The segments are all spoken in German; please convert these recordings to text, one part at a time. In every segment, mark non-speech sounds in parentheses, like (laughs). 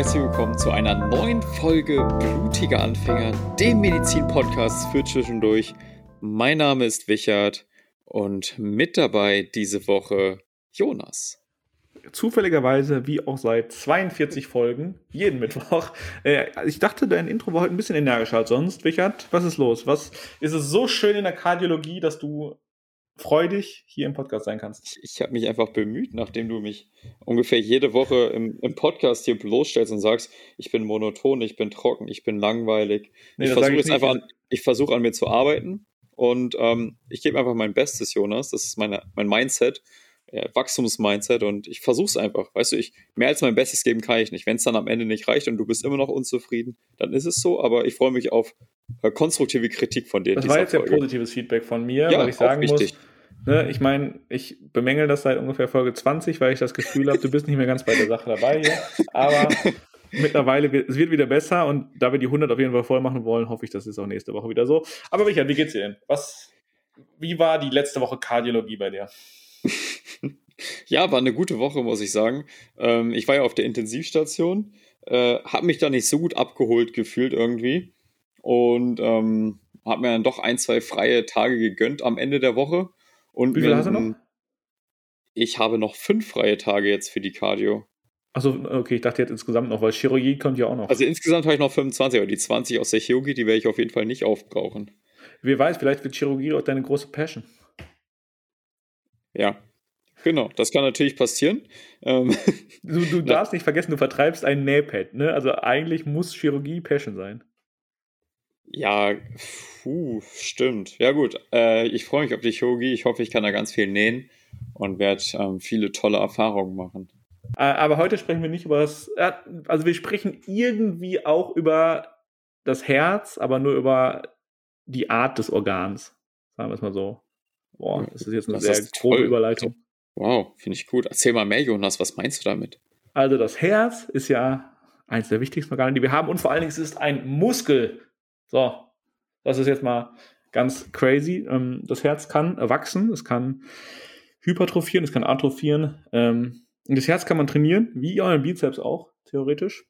herzlich willkommen zu einer neuen Folge Blutiger Anfänger, dem Medizin-Podcast für zwischendurch. Mein Name ist Wichert und mit dabei diese Woche Jonas. Zufälligerweise, wie auch seit 42 Folgen, jeden Mittwoch. (laughs) Äh, ich dachte, dein Intro war heute ein bisschen energischer als sonst. Wichert, was ist los? Was ist es so schön in der Kardiologie, dass du freudig hier im Podcast sein kannst. Ich, ich habe mich einfach bemüht, nachdem du mich ungefähr jede Woche im, im, Podcast hier bloßstellst und sagst, ich bin monoton, ich bin trocken, ich bin langweilig. Nee, ich versuche jetzt einfach, an, ich versuche an mir zu arbeiten und ähm, ich gebe einfach mein Bestes, Jonas. Das ist meine, mein Mindset, äh, Wachstumsmindset und ich versuche es einfach. Weißt du, ich mehr als mein Bestes geben kann ich nicht. Wenn es dann am Ende nicht reicht und du bist immer noch unzufrieden, dann ist es so. Aber ich freue mich auf äh, konstruktive Kritik von dir. Das war jetzt ja positives Feedback von mir, ja, weil ich sagen muss, Ne, ich meine, ich bemängel das seit ungefähr Folge 20, weil ich das Gefühl habe, du bist nicht mehr ganz bei der Sache dabei hier. Aber mittlerweile, wird, es wird wieder besser und da wir die 100 auf jeden Fall voll machen wollen, hoffe ich, das ist auch nächste Woche wieder so. Aber Richard, wie geht's dir denn? Was, wie war die letzte Woche Kardiologie bei dir? (laughs) ja, war eine gute Woche, muss ich sagen. Ähm, ich war ja auf der Intensivstation, äh, habe mich da nicht so gut abgeholt gefühlt irgendwie und ähm, habe mir dann doch ein, zwei freie Tage gegönnt am Ende der Woche und Wie viel hast du noch? Ich habe noch fünf freie Tage jetzt für die Cardio. Achso, okay, ich dachte jetzt insgesamt noch, weil Chirurgie kommt ja auch noch. Also insgesamt habe ich noch 25, aber die 20 aus der Chirurgie, die werde ich auf jeden Fall nicht aufbrauchen. Wer weiß, vielleicht wird Chirurgie auch deine große Passion. Ja, genau, das kann natürlich passieren. Ähm, du, du (laughs) darfst nicht vergessen, du vertreibst ein Nähpad, ne? Also eigentlich muss Chirurgie Passion sein. Ja, puh, stimmt. Ja gut, äh, ich freue mich auf die Chirurgie. Ich hoffe, ich kann da ganz viel nähen und werde ähm, viele tolle Erfahrungen machen. Äh, aber heute sprechen wir nicht über das, also wir sprechen irgendwie auch über das Herz, aber nur über die Art des Organs. Sagen wir es mal so. Boah, das ist jetzt eine das sehr grobe toll. Überleitung. Wow, finde ich gut. Erzähl mal mehr, Jonas, was meinst du damit? Also das Herz ist ja eines der wichtigsten Organe, die wir haben und vor allen Dingen es ist ein Muskel so, das ist jetzt mal ganz crazy. Ähm, das Herz kann wachsen, es kann hypertrophieren, es kann atrophieren. Ähm, das Herz kann man trainieren, wie euren Bizeps auch, theoretisch.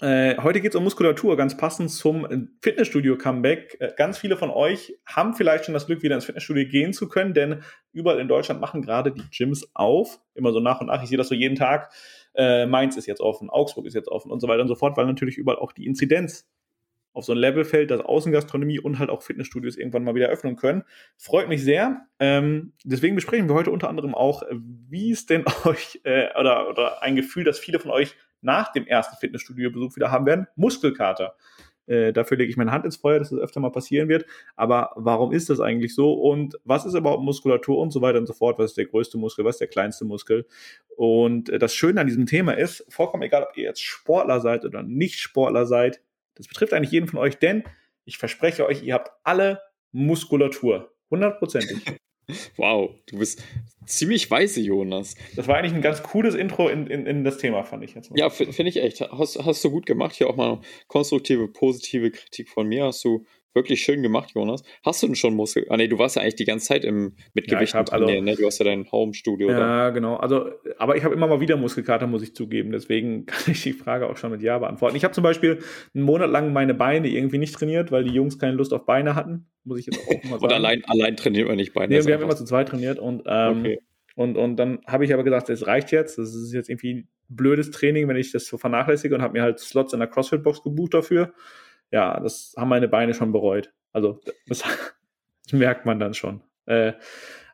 Äh, heute geht es um Muskulatur, ganz passend zum Fitnessstudio-Comeback. Äh, ganz viele von euch haben vielleicht schon das Glück, wieder ins Fitnessstudio gehen zu können, denn überall in Deutschland machen gerade die Gyms auf. Immer so nach und nach. Ich sehe das so jeden Tag. Äh, Mainz ist jetzt offen, Augsburg ist jetzt offen und so weiter und so fort, weil natürlich überall auch die Inzidenz auf so ein Level fällt, dass Außengastronomie und halt auch Fitnessstudios irgendwann mal wieder öffnen können. Freut mich sehr. Ähm, deswegen besprechen wir heute unter anderem auch, wie es denn (laughs) euch äh, oder, oder ein Gefühl, dass viele von euch nach dem ersten Fitnessstudio-Besuch wieder haben werden, Muskelkater. Äh, dafür lege ich meine Hand ins Feuer, dass das öfter mal passieren wird. Aber warum ist das eigentlich so? Und was ist überhaupt Muskulatur und so weiter und so fort? Was ist der größte Muskel? Was ist der kleinste Muskel? Und äh, das Schöne an diesem Thema ist, vollkommen egal, ob ihr jetzt Sportler seid oder nicht Sportler seid, das betrifft eigentlich jeden von euch, denn ich verspreche euch, ihr habt alle Muskulatur. Hundertprozentig. (laughs) Wow, du bist ziemlich weise, Jonas. Das war eigentlich ein ganz cooles Intro in, in, in das Thema, fand ich jetzt mal. Ja, finde ich echt. Hast, hast du gut gemacht. Hier auch mal konstruktive, positive Kritik von mir. Hast du wirklich schön gemacht, Jonas. Hast du denn schon Muskel? Ah, nee, du warst ja eigentlich die ganze Zeit im, mit ja, Gewichten trainieren, also, ne? Du hast ja dein Home-Studio. Ja, da. genau. Also, aber ich habe immer mal wieder Muskelkater, muss ich zugeben. Deswegen (laughs) kann ich die Frage auch schon mit Ja beantworten. Ich habe zum Beispiel einen Monat lang meine Beine irgendwie nicht trainiert, weil die Jungs keine Lust auf Beine hatten. Muss ich jetzt auch mal (laughs) sagen. Und allein, allein trainiert man nicht Beine. Nee, wir haben immer zu zweit trainiert und, ähm, okay. und, und dann habe ich aber gesagt, es reicht jetzt. Das ist jetzt irgendwie blödes Training, wenn ich das so vernachlässige und habe mir halt Slots in der CrossFit-Box gebucht dafür ja, das haben meine Beine schon bereut. Also das, das (laughs) merkt man dann schon. Äh,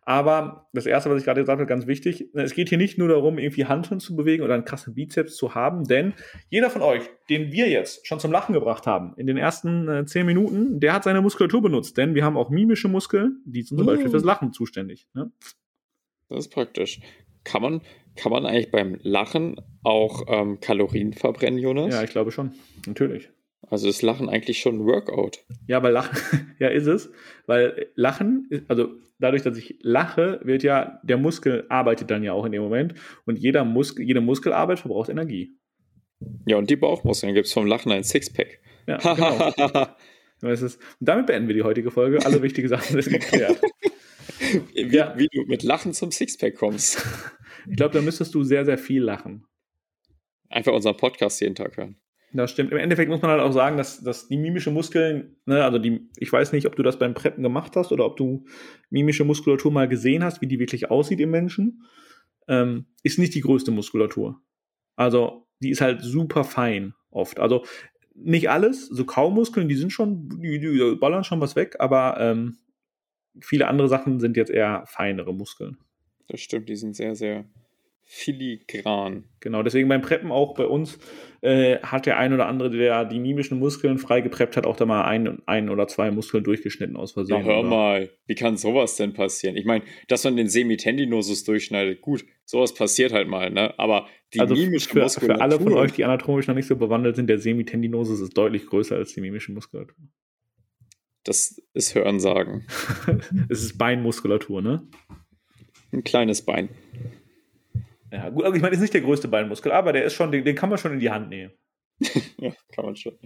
aber das Erste, was ich gerade gesagt habe, ganz wichtig, es geht hier nicht nur darum, irgendwie Handeln zu bewegen oder einen krassen Bizeps zu haben, denn jeder von euch, den wir jetzt schon zum Lachen gebracht haben, in den ersten äh, zehn Minuten, der hat seine Muskulatur benutzt, denn wir haben auch mimische Muskeln, die sind zum mm. Beispiel fürs Lachen zuständig. Ne? Das ist praktisch. Kann man, kann man eigentlich beim Lachen auch ähm, Kalorien verbrennen, Jonas? Ja, ich glaube schon. Natürlich. Also ist Lachen eigentlich schon ein Workout. Ja, weil Lachen, (laughs) ja ist es, weil Lachen, also dadurch, dass ich lache, wird ja, der Muskel arbeitet dann ja auch in dem Moment und jeder Muskel, jede Muskelarbeit verbraucht Energie. Ja, und die Bauchmuskeln gibt es vom Lachen ein Sixpack. Ja, genau. (laughs) und damit beenden wir die heutige Folge. Alle wichtigen Sachen sind geklärt. Wie, ja. wie du mit Lachen zum Sixpack kommst. Ich glaube, da müsstest du sehr, sehr viel lachen. einfach unseren Podcast jeden Tag hören. Das stimmt. Im Endeffekt muss man halt auch sagen, dass, dass die mimische Muskeln, ne, also die, ich weiß nicht, ob du das beim Preppen gemacht hast oder ob du mimische Muskulatur mal gesehen hast, wie die wirklich aussieht im Menschen, ähm, ist nicht die größte Muskulatur. Also die ist halt super fein oft. Also nicht alles, so Kaumuskeln, die sind schon, die, die ballern schon was weg, aber ähm, viele andere Sachen sind jetzt eher feinere Muskeln. Das stimmt, die sind sehr, sehr filigran. Genau, deswegen beim Preppen auch bei uns äh, hat der ein oder andere, der die mimischen Muskeln frei gepreppt hat, auch da mal ein, ein oder zwei Muskeln durchgeschnitten aus Versehen. Na, hör oder? mal, wie kann sowas denn passieren? Ich meine, dass man den Semitendinosus durchschneidet, gut, sowas passiert halt mal, ne? Aber die also mimische für, Muskulatur... Für alle von euch, die anatomisch noch nicht so bewandelt sind, der Semitendinosus ist deutlich größer als die mimische Muskulatur. Das ist Hörensagen. (laughs) es ist Beinmuskulatur, ne? Ein kleines Bein. Ja, gut, also ich meine, ist nicht der größte Beinmuskel, aber der ist schon, den, den kann man schon in die Hand nehmen. (laughs) ja, kann man schon.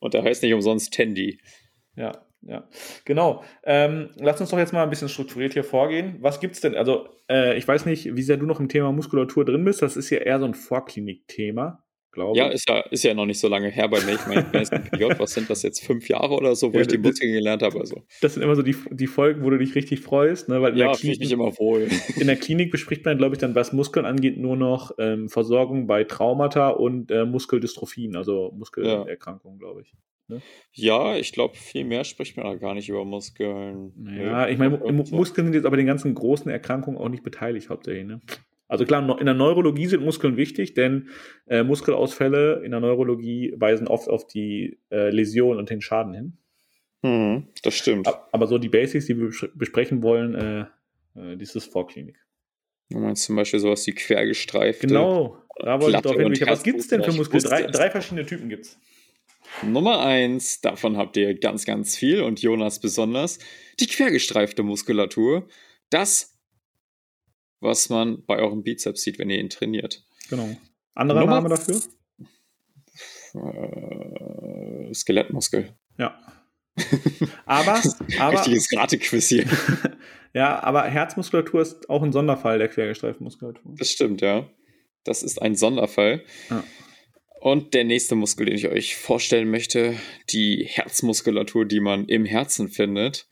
Und der heißt nicht umsonst Tandy. Ja, ja. Genau. Ähm, lass uns doch jetzt mal ein bisschen strukturiert hier vorgehen. Was gibt's denn? Also, äh, ich weiß nicht, wie sehr du noch im Thema Muskulatur drin bist. Das ist ja eher so ein Vorklinik-Thema glaube Ja, ist ja, ist ja noch nicht so lange her bei mir. Ich meine, ich PJ, was sind das jetzt, fünf Jahre oder so, wo ja, ich die Muskeln gelernt habe? Also. Das sind immer so die, die Folgen, wo du dich richtig freust, ne? Weil ja, der Klinik, mich immer wohl. (laughs) In der Klinik bespricht man, glaube ich, dann, was Muskeln angeht, nur noch ähm, Versorgung bei Traumata und äh, Muskeldystrophien, also Muskelerkrankungen, ja. glaube ich. Ne? Ja, ich glaube, viel mehr spricht man gar nicht über Muskeln. Ja, ich meine, Muskeln sind jetzt aber den ganzen großen Erkrankungen auch nicht beteiligt, hauptsächlich. Ne? Also klar, in der Neurologie sind Muskeln wichtig, denn äh, Muskelausfälle in der Neurologie weisen oft auf die äh, Läsion und den Schaden hin. Mhm, das stimmt. Aber so die Basics, die wir besprechen wollen, äh, äh, dieses Vorklinik. Du meinst zum Beispiel sowas wie quergestreifte. Genau, da wollte ich drauf hin. Was gibt es denn für Muskeln? Drei, drei verschiedene Typen gibt es. Nummer eins, davon habt ihr ganz, ganz viel und Jonas besonders, die quergestreifte Muskulatur. Das was man bei eurem Bizeps sieht, wenn ihr ihn trainiert. Genau. Anderer Nummer Name dafür? Äh, Skelettmuskel. Ja. (laughs) aber, aber richtiges Ratequiz hier. (laughs) ja, aber Herzmuskulatur ist auch ein Sonderfall der quergestreiften Muskulatur. Das stimmt, ja. Das ist ein Sonderfall. Ja. Und der nächste Muskel, den ich euch vorstellen möchte, die Herzmuskulatur, die man im Herzen findet.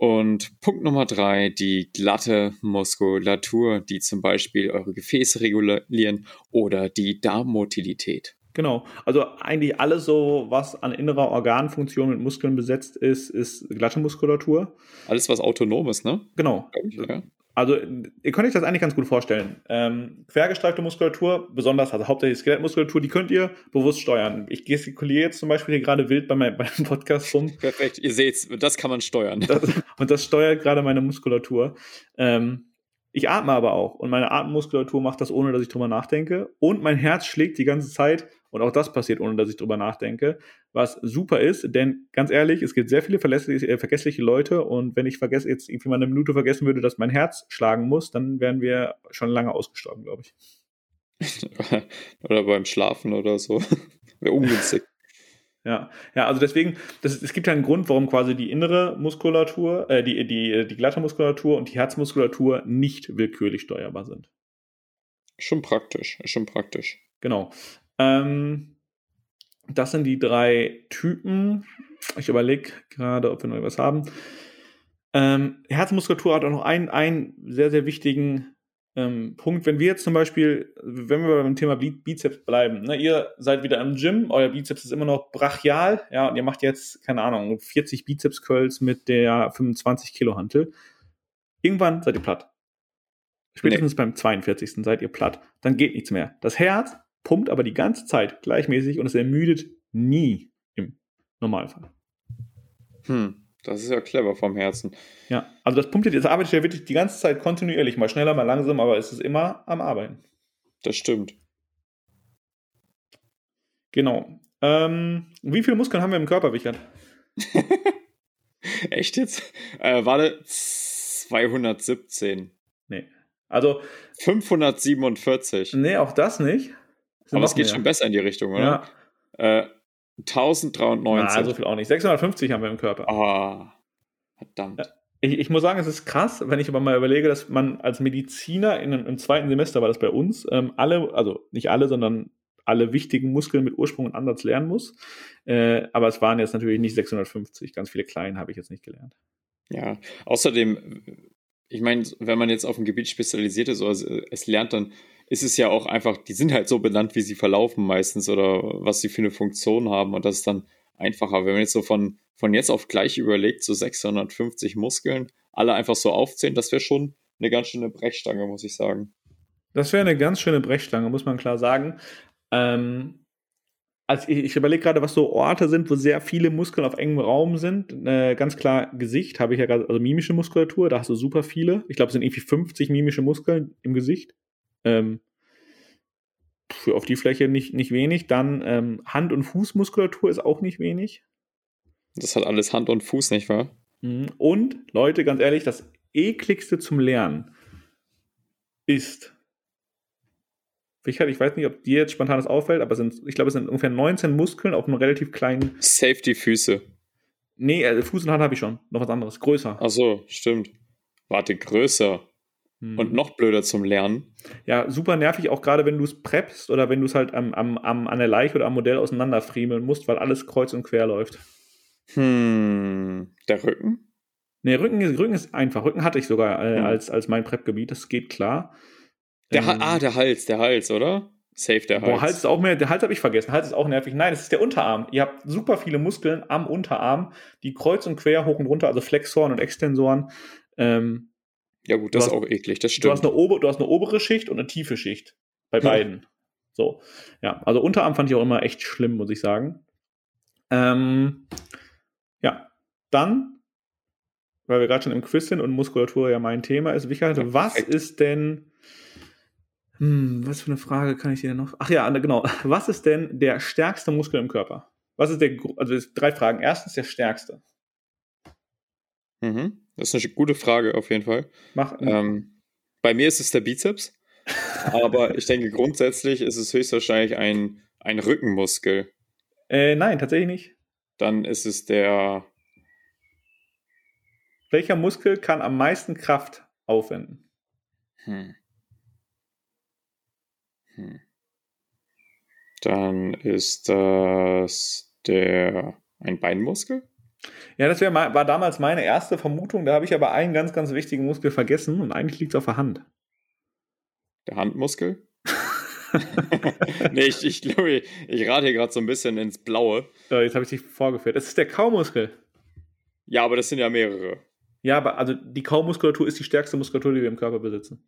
Und Punkt Nummer drei, die glatte Muskulatur, die zum Beispiel eure Gefäße regulieren oder die Darmmotilität. Genau, also eigentlich alles so, was an innerer Organfunktion mit Muskeln besetzt ist, ist glatte Muskulatur. Alles, was autonom ist, ne? Genau. Okay. Also, ihr könnt euch das eigentlich ganz gut vorstellen. Ähm, quergestreifte Muskulatur, besonders, also hauptsächlich Skelettmuskulatur, die könnt ihr bewusst steuern. Ich gestikuliere jetzt zum Beispiel hier gerade wild bei meinem, (laughs) meinem Podcast rum. Perfekt, ihr seht's, das kann man steuern. Das, und das steuert gerade meine Muskulatur. Ähm, ich atme aber auch und meine Atemmuskulatur macht das, ohne dass ich drüber nachdenke. Und mein Herz schlägt die ganze Zeit und auch das passiert, ohne dass ich drüber nachdenke. Was super ist, denn ganz ehrlich, es gibt sehr viele äh, vergessliche Leute und wenn ich vergesse, jetzt irgendwie mal eine Minute vergessen würde, dass mein Herz schlagen muss, dann wären wir schon lange ausgestorben, glaube ich. (laughs) oder beim Schlafen oder so. (laughs) Wäre ungünstig. Ja, ja, also deswegen, das, es gibt ja einen Grund, warum quasi die innere Muskulatur, äh, die, die, die glatte Muskulatur und die Herzmuskulatur nicht willkürlich steuerbar sind. Schon praktisch, schon praktisch. Genau. Ähm, das sind die drei Typen. Ich überlege gerade, ob wir noch was haben. Ähm, Herzmuskulatur hat auch noch einen, einen sehr, sehr wichtigen ähm, Punkt. Wenn wir jetzt zum Beispiel, wenn wir beim Thema Bizeps bleiben, ne, ihr seid wieder im Gym, euer Bizeps ist immer noch brachial, ja, und ihr macht jetzt, keine Ahnung, 40 Bizeps-Curls mit der 25 Kilo Hantel. Irgendwann seid ihr platt. Spätestens nee. beim 42. seid ihr platt. Dann geht nichts mehr. Das Herz pumpt aber die ganze Zeit gleichmäßig und es ermüdet nie im Normalfall. Hm, das ist ja clever vom Herzen. Ja, also das pumpt jetzt, das arbeitet ja wirklich die ganze Zeit kontinuierlich, mal schneller, mal langsam, aber es ist immer am Arbeiten. Das stimmt. Genau. Ähm, wie viele Muskeln haben wir im Körper, Wichert? (laughs) Echt jetzt? Äh, warte, 217. Nee. Also. 547. Nee, auch das nicht. Aber es geht mehr. schon besser in die Richtung, oder? Ja. Äh, 1093. Na, so viel auch nicht. 650 haben wir im Körper. Ah, verdammt. Ich, ich, muss sagen, es ist krass, wenn ich aber mal überlege, dass man als Mediziner in, im zweiten Semester war das bei uns, ähm, alle, also nicht alle, sondern alle wichtigen Muskeln mit Ursprung und Ansatz lernen muss. Äh, aber es waren jetzt natürlich nicht 650. Ganz viele kleinen habe ich jetzt nicht gelernt. Ja, außerdem, ich meine, wenn man jetzt auf ein Gebiet spezialisiert ist oder es lernt, dann ist es ja auch einfach, die sind halt so benannt, wie sie verlaufen meistens oder was sie für eine Funktion haben und das ist dann einfacher. Wenn man jetzt so von, von jetzt auf gleich überlegt, so 650 Muskeln, alle einfach so aufzählen, das wäre schon eine ganz schöne Brechstange, muss ich sagen. Das wäre eine ganz schöne Brechstange, muss man klar sagen. Ähm, also ich, ich überlege gerade, was so Orte sind, wo sehr viele Muskeln auf engem Raum sind. Äh, ganz klar Gesicht habe ich ja gerade, also mimische Muskulatur, da hast du super viele. Ich glaube, es sind irgendwie 50 mimische Muskeln im Gesicht. Ähm, für auf die Fläche nicht, nicht wenig. Dann ähm, Hand- und Fußmuskulatur ist auch nicht wenig. Das hat alles Hand und Fuß, nicht wahr? Mhm. Und, Leute, ganz ehrlich, das ekligste zum Lernen ist. Richard, ich weiß nicht, ob dir jetzt spontan das auffällt, aber sind, ich glaube, es sind ungefähr 19 Muskeln auf einem relativ kleinen. Safety-Füße. Nee, also Fuß und Hand habe ich schon. Noch was anderes. Größer. Ach so, stimmt. Warte, größer. Hm. Und noch blöder zum Lernen. Ja, super nervig, auch gerade wenn du es preppst oder wenn du es halt am, am, am, an der Leiche oder am Modell auseinanderfriemeln musst, weil alles kreuz und quer läuft. Hm, der Rücken? Nee, Rücken, Rücken ist einfach. Rücken hatte ich sogar äh, hm. als, als mein Prep-Gebiet, das geht klar. Der ähm, ah, der Hals, der Hals, oder? Safe der Hals. Boah, Hals ist auch mehr, der Hals habe ich vergessen. Hals ist auch nervig. Nein, es ist der Unterarm. Ihr habt super viele Muskeln am Unterarm, die kreuz und quer hoch und runter, also Flexoren und Extensoren. Ähm, ja, gut, das hast, ist auch eklig, das stimmt. Du hast, eine Ober, du hast eine obere Schicht und eine tiefe Schicht. Bei beiden. So. Ja, also Unterarm fand ich auch immer echt schlimm, muss ich sagen. Ähm, ja, dann, weil wir gerade schon im Quiz sind und Muskulatur ja mein Thema ist, Wichert, ja, was ist denn, hm, was für eine Frage kann ich dir noch? Ach ja, genau. Was ist denn der stärkste Muskel im Körper? Was ist der, also drei Fragen. Erstens der stärkste. Mhm. Das ist eine gute Frage auf jeden Fall. Mach. Ähm, bei mir ist es der Bizeps, aber ich denke grundsätzlich ist es höchstwahrscheinlich ein, ein Rückenmuskel. Äh, nein, tatsächlich nicht. Dann ist es der. Welcher Muskel kann am meisten Kraft aufwenden? Hm. Hm. Dann ist das der ein Beinmuskel? Ja, das wär, war damals meine erste Vermutung. Da habe ich aber einen ganz, ganz wichtigen Muskel vergessen und eigentlich liegt es auf der Hand. Der Handmuskel? (laughs) (laughs) nee, ich, ich glaube, ich rate hier gerade so ein bisschen ins Blaue. Ja, jetzt habe ich dich vorgeführt. Das ist der Kaumuskel. Ja, aber das sind ja mehrere. Ja, aber also die Kaumuskulatur ist die stärkste Muskulatur, die wir im Körper besitzen.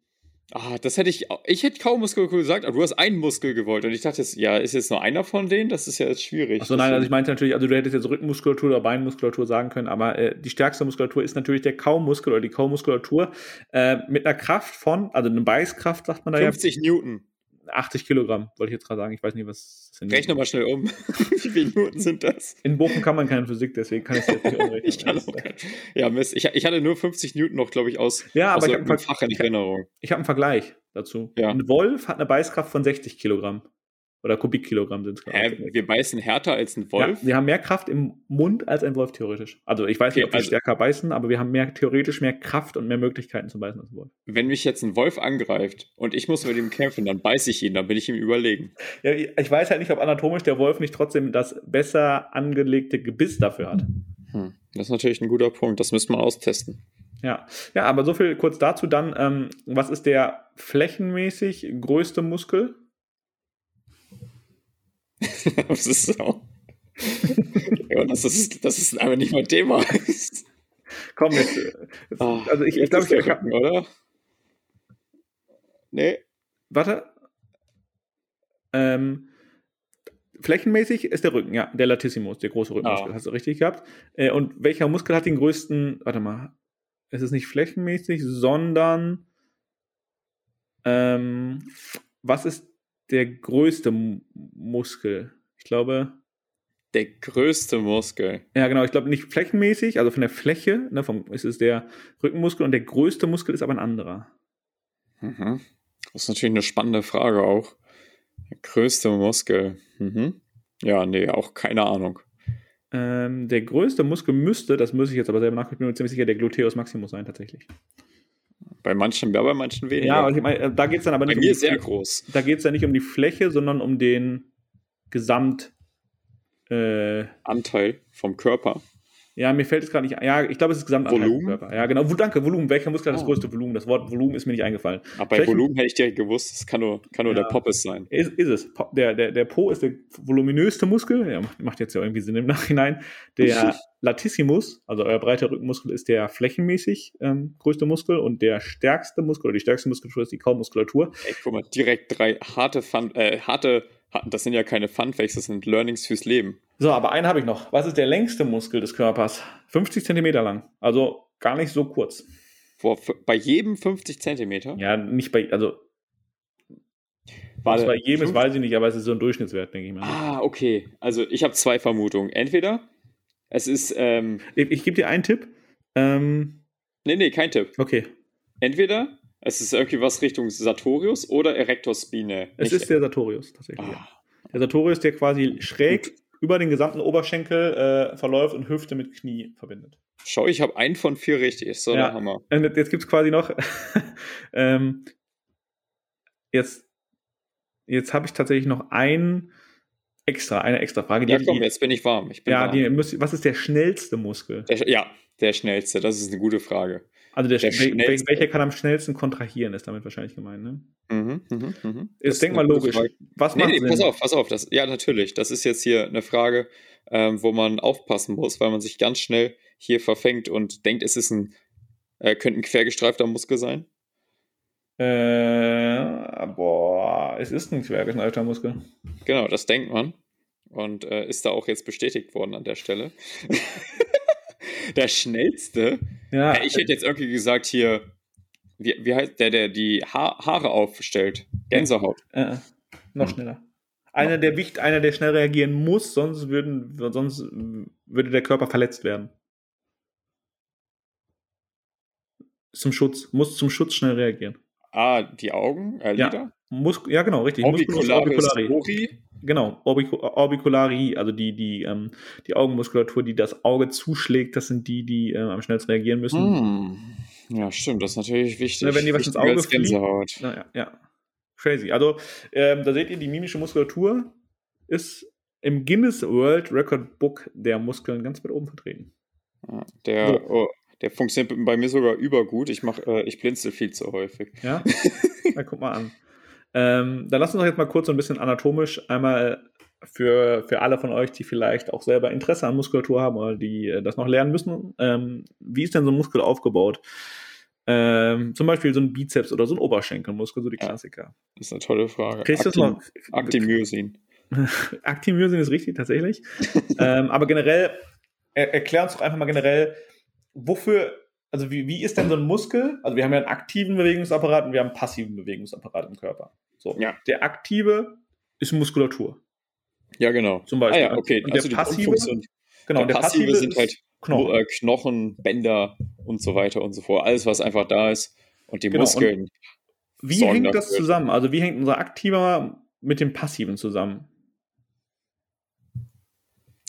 Ah, das hätte ich. Ich hätte kaum Muskulatur gesagt, aber du hast einen Muskel gewollt. Und ich dachte, ja, ist jetzt nur einer von denen? Das ist ja jetzt schwierig. Achso, nein, also ich meinte natürlich, also du hättest jetzt Rückenmuskulatur oder Beinmuskulatur sagen können, aber äh, die stärkste Muskulatur ist natürlich der Kaumuskel oder die Kaumuskulatur äh, mit einer Kraft von, also eine Beißkraft, sagt man da 50 ja. Newton. 80 Kilogramm, wollte ich jetzt gerade sagen. Ich weiß nicht, was sind. Rechne mal schnell um. (laughs) Wie viele Minuten sind das? In Bochum kann man keine Physik, deswegen kann ich es jetzt nicht umrechnen. (laughs) ich kann auch kein... Ja, Mist. Ich, ich, hatte nur 50 Newton noch, glaube ich, aus, ja, aus aber ich habe Fach in Erinnerung. Ich habe einen Vergleich dazu. Ja. Ein Wolf hat eine Beißkraft von 60 Kilogramm. Oder Kubikkilogramm sind es gerade. Äh, wir beißen härter als ein Wolf? Ja, wir haben mehr Kraft im Mund als ein Wolf theoretisch. Also ich weiß okay, nicht, ob wir also, stärker beißen, aber wir haben mehr theoretisch mehr Kraft und mehr Möglichkeiten zu beißen als ein Wolf. Wenn mich jetzt ein Wolf angreift und ich muss mit ihm kämpfen, dann beiße ich ihn, dann bin ich ihm überlegen. Ja, ich weiß halt nicht, ob anatomisch der Wolf nicht trotzdem das besser angelegte Gebiss dafür hat. Hm, das ist natürlich ein guter Punkt. Das müsste man austesten. Ja, ja, aber so viel kurz dazu dann. Ähm, was ist der flächenmäßig größte Muskel? (laughs) das ist so. ja, das ist, das ist einfach nicht mein Thema. Komm, jetzt, jetzt oh, also ich, ich glaube, ich, hab, oder? Nee. Warte. Ähm, flächenmäßig ist der Rücken, ja, der Latissimus, der große Rückenmuskel, ah. hast du richtig gehabt. Äh, und welcher Muskel hat den größten, warte mal, es ist nicht flächenmäßig, sondern ähm, was ist der größte Muskel. Ich glaube. Der größte Muskel. Ja, genau. Ich glaube nicht flächenmäßig, also von der Fläche, ne, vom, ist es der Rückenmuskel und der größte Muskel ist aber ein anderer. Mhm. Das ist natürlich eine spannende Frage auch. Der größte Muskel. Mhm. Ja, nee, auch keine Ahnung. Ähm, der größte Muskel müsste, das muss ich jetzt aber selber nachgucken, bin mir ziemlich sicher, der Gluteus Maximus sein tatsächlich. Bei manchen mehr, bei manchen weniger. Ja, ich meine, äh, da geht es dann aber nicht bei mir um sehr groß. Da geht es ja nicht um die Fläche, sondern um den Gesamt äh, Anteil vom Körper. Ja, mir fällt es gerade nicht. Ja, ich glaube, es ist. Körper. Ja, genau. Danke, Volumen. Welcher Muskel hat das oh. größte Volumen? Das Wort Volumen ist mir nicht eingefallen. Aber bei Flächen, Volumen hätte ich direkt gewusst, es kann nur, kann nur ja. der Poppes sein. Ist, ist es. Der, der, der Po ist der voluminöste Muskel. Ja, macht jetzt ja irgendwie Sinn im Nachhinein. Der (laughs) Latissimus, also euer breiter Rückenmuskel, ist der flächenmäßig ähm, größte Muskel und der stärkste Muskel oder die stärkste Muskulatur ist die Kaumuskulatur. Ey, guck mal, direkt drei harte, Fun, äh, harte das sind ja keine Funfacts, das sind Learnings fürs Leben. So, aber einen habe ich noch. Was ist der längste Muskel des Körpers? 50 Zentimeter lang. Also gar nicht so kurz. Boah, bei jedem 50 Zentimeter? Ja, nicht bei, also. Was bei jedem ist, weiß ich nicht, aber es ist so ein Durchschnittswert, denke ich mal. Ah, okay. Also ich habe zwei Vermutungen. Entweder es ist. Ähm, ich, ich gebe dir einen Tipp. Ähm, nee, nee, kein Tipp. Okay. Entweder es ist irgendwie was Richtung Sartorius oder Erector Spine. Es ist der Sartorius tatsächlich. Ah. Der Sartorius, der quasi schräg Gut. über den gesamten Oberschenkel äh, verläuft und Hüfte mit Knie verbindet. Schau, ich habe einen von vier richtig. Ist so ja. Hammer. Und jetzt gibt es quasi noch. (laughs) ähm, jetzt jetzt habe ich tatsächlich noch einen extra, eine extra Frage. ja, komm, die, jetzt bin ich warm. Ich bin ja, warm. Die, was ist der schnellste Muskel? Der, ja, der schnellste. Das ist eine gute Frage. Also der, der schnellste. welcher kann am schnellsten kontrahieren, ist damit wahrscheinlich gemeint, ne? Mhm, mh, mh. Jetzt denk mal logisch. Was nee, nee, pass auf, pass auf. Das, ja, natürlich. Das ist jetzt hier eine Frage, ähm, wo man aufpassen muss, weil man sich ganz schnell hier verfängt und denkt, es ist ein, äh, könnte ein quergestreifter Muskel sein. Äh, boah, es ist ein quergestreifter Muskel. Genau, das denkt man. Und äh, ist da auch jetzt bestätigt worden an der Stelle. (laughs) der schnellste. Ja. Ich hätte jetzt irgendwie gesagt, hier, wie, wie heißt der, der die ha Haare aufstellt? Gänsehaut. Äh, noch hm. schneller. Einer, der Wicht, einer, der schnell reagieren muss, sonst, würden, sonst würde der Körper verletzt werden. Zum Schutz, muss zum Schutz schnell reagieren. Ah, die Augen, äh, ja. Mus ja, genau, richtig. Orbicularis orbicularis Genau, Orbic Orbicularie, also die, die, ähm, die Augenmuskulatur, die das Auge zuschlägt, das sind die, die ähm, am schnellsten reagieren müssen. Mm. Ja, stimmt, das ist natürlich wichtig. Ja, wenn die was ins Auge fliegt, na, ja, ja, crazy. Also, ähm, da seht ihr, die mimische Muskulatur ist im Guinness World Record Book der Muskeln ganz weit oben vertreten. Der, so. oh, der funktioniert bei mir sogar übergut. Ich, mach, äh, ich blinzel viel zu häufig. Ja? (laughs) Na, guck mal an. Ähm, dann lass uns doch jetzt mal kurz so ein bisschen anatomisch einmal für, für alle von euch, die vielleicht auch selber Interesse an Muskulatur haben oder die äh, das noch lernen müssen. Ähm, wie ist denn so ein Muskel aufgebaut? Ähm, zum Beispiel so ein Bizeps oder so ein Oberschenkelmuskel, so die Klassiker. Das ist eine tolle Frage. Kriegst Aktim noch? Aktimyosin. (laughs) Aktimyosin ist richtig, tatsächlich. (laughs) ähm, aber generell, er, erklär uns doch einfach mal generell, wofür also wie, wie ist denn so ein Muskel? Also wir haben ja einen aktiven Bewegungsapparat und wir haben einen passiven Bewegungsapparat im Körper. So. Ja. Der aktive ist Muskulatur. Ja, genau. Zum Beispiel. Ah, ja, okay. Und also der passive, genau, der, der passive, passive sind halt Knochen. Äh, Knochen, Bänder und so weiter und so fort. Alles, was einfach da ist. Und die genau. Muskeln. Und wie hängt das dafür. zusammen? Also wie hängt unser aktiver mit dem passiven zusammen?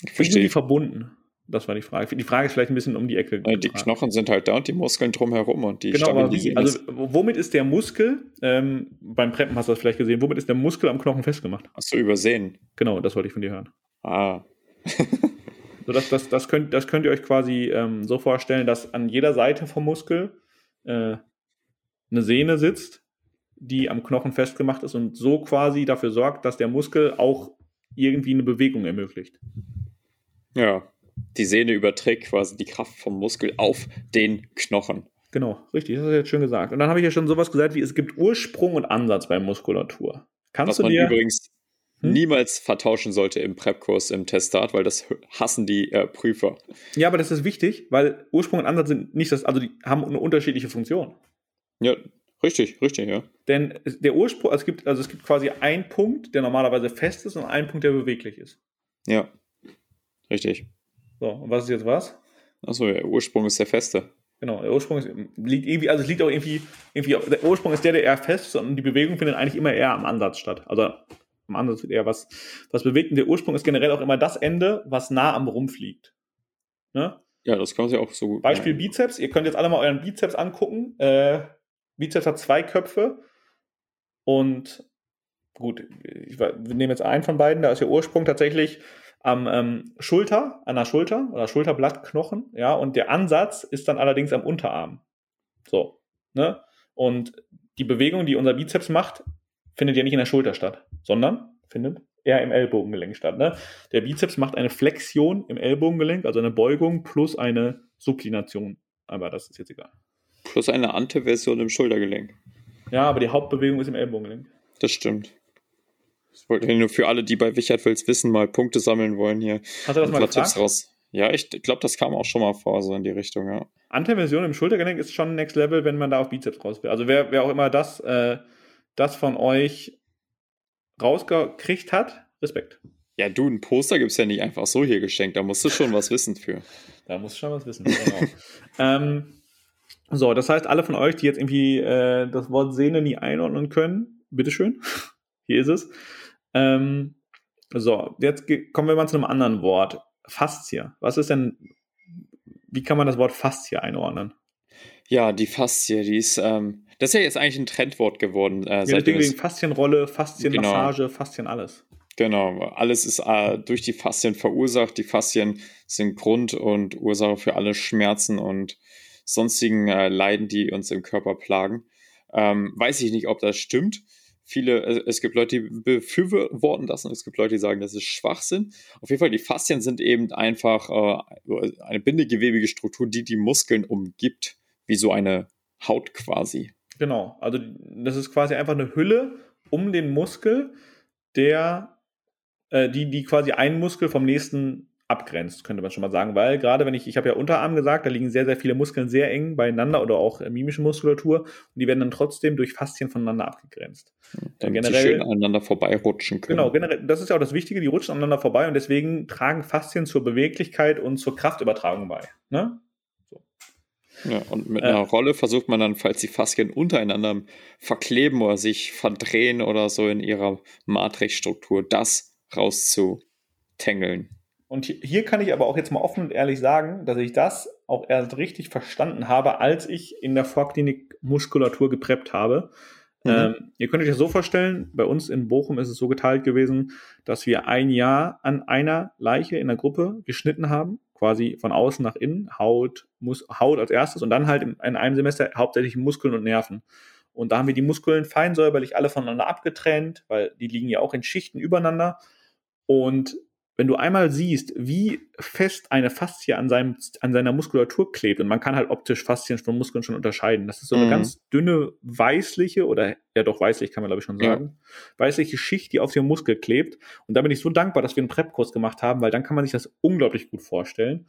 Ich verstehe. Wie sind die verbunden? Das war die Frage. Die Frage ist vielleicht ein bisschen um die Ecke. Ja, die Knochen sind halt da und die Muskeln drumherum und die Genau, wie? Also, womit ist der Muskel, ähm, beim Preppen hast du das vielleicht gesehen, womit ist der Muskel am Knochen festgemacht? Hast du übersehen? Genau, das wollte ich von dir hören. Ah. so, das, das, das, könnt, das könnt ihr euch quasi ähm, so vorstellen, dass an jeder Seite vom Muskel äh, eine Sehne sitzt, die am Knochen festgemacht ist und so quasi dafür sorgt, dass der Muskel auch irgendwie eine Bewegung ermöglicht. Ja, die Sehne überträgt quasi die Kraft vom Muskel auf den Knochen. Genau, richtig, das hast du jetzt schön gesagt. Und dann habe ich ja schon sowas gesagt wie, es gibt Ursprung und Ansatz bei Muskulatur. Kannst Was du man dir übrigens hm? niemals vertauschen sollte im Prep-Kurs im Testat, weil das hassen die äh, Prüfer. Ja, aber das ist wichtig, weil Ursprung und Ansatz sind nicht das, also die haben eine unterschiedliche Funktion. Ja, richtig, richtig, ja. Denn der Ursprung, also es gibt, also es gibt quasi einen Punkt, der normalerweise fest ist und einen Punkt, der beweglich ist. Ja, richtig. So, und was ist jetzt was? Achso, der Ursprung ist der feste. Genau, der Ursprung ist, liegt irgendwie, also es liegt auch irgendwie, irgendwie, der Ursprung ist der, der eher fest ist und die Bewegung findet eigentlich immer eher am Ansatz statt. Also am Ansatz wird eher was, was bewegt und der Ursprung ist generell auch immer das Ende, was nah am Rumpf liegt. Ne? Ja, das kann man sich auch so gut. Beispiel machen. Bizeps, ihr könnt jetzt alle mal euren Bizeps angucken. Äh, Bizeps hat zwei Köpfe und gut, ich, wir nehmen jetzt einen von beiden, da ist der Ursprung tatsächlich am ähm, Schulter, an der Schulter oder Schulterblattknochen, ja, und der Ansatz ist dann allerdings am Unterarm. So, ne? Und die Bewegung, die unser Bizeps macht, findet ja nicht in der Schulter statt, sondern findet eher im Ellbogengelenk statt. Ne? Der Bizeps macht eine Flexion im Ellbogengelenk, also eine Beugung plus eine Subklination. Aber das ist jetzt egal. Plus eine Anteversion im Schultergelenk. Ja, aber die Hauptbewegung ist im Ellbogengelenk. Das stimmt. Ich wollte nur für alle, die bei Wichert Wills Wissen mal Punkte sammeln wollen hier. Hast du das mal gefragt? Tipps raus. Ja, ich glaube, das kam auch schon mal vor, so in die Richtung, ja. Anteversion im Schultergelenk ist schon Next Level, wenn man da auf Bizeps raus will. Also wer, wer auch immer das, äh, das von euch rausgekriegt hat, Respekt. Ja, du, ein Poster gibt es ja nicht einfach so hier geschenkt, da musst du schon was wissen für. (laughs) Da musst du schon was wissen, genau. (laughs) ähm, so, das heißt, alle von euch, die jetzt irgendwie äh, das Wort Sehne nie einordnen können, bitteschön, (laughs) hier ist es. Ähm, so, jetzt kommen wir mal zu einem anderen Wort. Faszie. Was ist denn, wie kann man das Wort Faszie einordnen? Ja, die Faszie, die ist, ähm, das ist ja jetzt eigentlich ein Trendwort geworden. Äh, ja, deswegen wegen Faszienrolle, Faszienmassage, genau. Faszien alles. Genau, alles ist äh, durch die Faszien verursacht. Die Faszien sind Grund und Ursache für alle Schmerzen und sonstigen äh, Leiden, die uns im Körper plagen. Ähm, weiß ich nicht, ob das stimmt. Viele, äh, es gibt Leute, die befürworten das und es gibt Leute, die sagen, das ist Schwachsinn. Auf jeden Fall, die Faszien sind eben einfach äh, eine bindegewebige Struktur, die die Muskeln umgibt, wie so eine Haut quasi. Genau, also das ist quasi einfach eine Hülle um den Muskel, der, äh, die, die quasi einen Muskel vom nächsten abgrenzt, könnte man schon mal sagen, weil gerade wenn ich, ich habe ja Unterarm gesagt, da liegen sehr, sehr viele Muskeln sehr eng beieinander oder auch äh, mimische Muskulatur und die werden dann trotzdem durch Faszien voneinander abgegrenzt. Damit generell, sie schön aneinander vorbeirutschen können. Genau, generell, das ist ja auch das Wichtige, die rutschen aneinander vorbei und deswegen tragen Faszien zur Beweglichkeit und zur Kraftübertragung bei. Ne? Ja, und mit einer Rolle versucht man dann, falls die Faszien untereinander verkleben oder sich verdrehen oder so in ihrer Matrixstruktur, das rauszutängeln. Und hier kann ich aber auch jetzt mal offen und ehrlich sagen, dass ich das auch erst richtig verstanden habe, als ich in der Vorklinik Muskulatur gepreppt habe. Mhm. Ähm, ihr könnt euch das so vorstellen, bei uns in Bochum ist es so geteilt gewesen, dass wir ein Jahr an einer Leiche in der Gruppe geschnitten haben, quasi von außen nach innen, Haut, Mus Haut als erstes und dann halt in, in einem Semester hauptsächlich Muskeln und Nerven. Und da haben wir die Muskeln fein säuberlich alle voneinander abgetrennt, weil die liegen ja auch in Schichten übereinander. Und wenn du einmal siehst, wie fest eine Faszie an, seinem, an seiner Muskulatur klebt, und man kann halt optisch Faszien von Muskeln schon unterscheiden, das ist so eine mhm. ganz dünne, weißliche, oder ja doch weißlich kann man glaube ich schon sagen, ja. weißliche Schicht, die auf dem Muskel klebt. Und da bin ich so dankbar, dass wir einen Prep-Kurs gemacht haben, weil dann kann man sich das unglaublich gut vorstellen.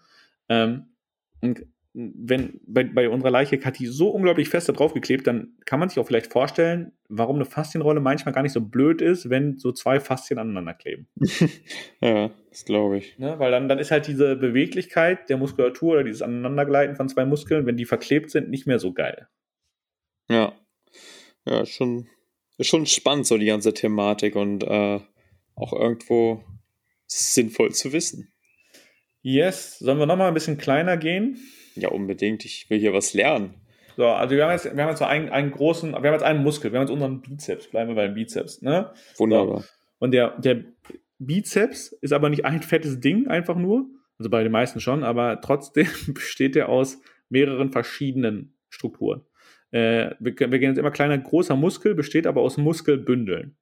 Ähm, und wenn bei, bei unserer Leiche hat die so unglaublich fest da drauf geklebt, dann kann man sich auch vielleicht vorstellen, warum eine Faszienrolle manchmal gar nicht so blöd ist, wenn so zwei Faszien aneinander kleben. (laughs) ja, das glaube ich. Ne, weil dann, dann ist halt diese Beweglichkeit der Muskulatur oder dieses Aneinandergleiten von zwei Muskeln, wenn die verklebt sind, nicht mehr so geil. Ja. Ja, schon, ist schon spannend, so die ganze Thematik und äh, auch irgendwo sinnvoll zu wissen. Yes, sollen wir nochmal ein bisschen kleiner gehen? Ja, unbedingt. Ich will hier was lernen. So, also wir haben jetzt, wir haben jetzt einen, einen großen, wir haben jetzt einen Muskel, wir haben jetzt unseren Bizeps, bleiben wir beim Bizeps, ne? Wunderbar. So. Und der, der Bizeps ist aber nicht ein fettes Ding einfach nur, also bei den meisten schon, aber trotzdem (laughs) besteht der aus mehreren verschiedenen Strukturen. Äh, wir, wir gehen jetzt immer kleiner, großer Muskel besteht aber aus Muskelbündeln.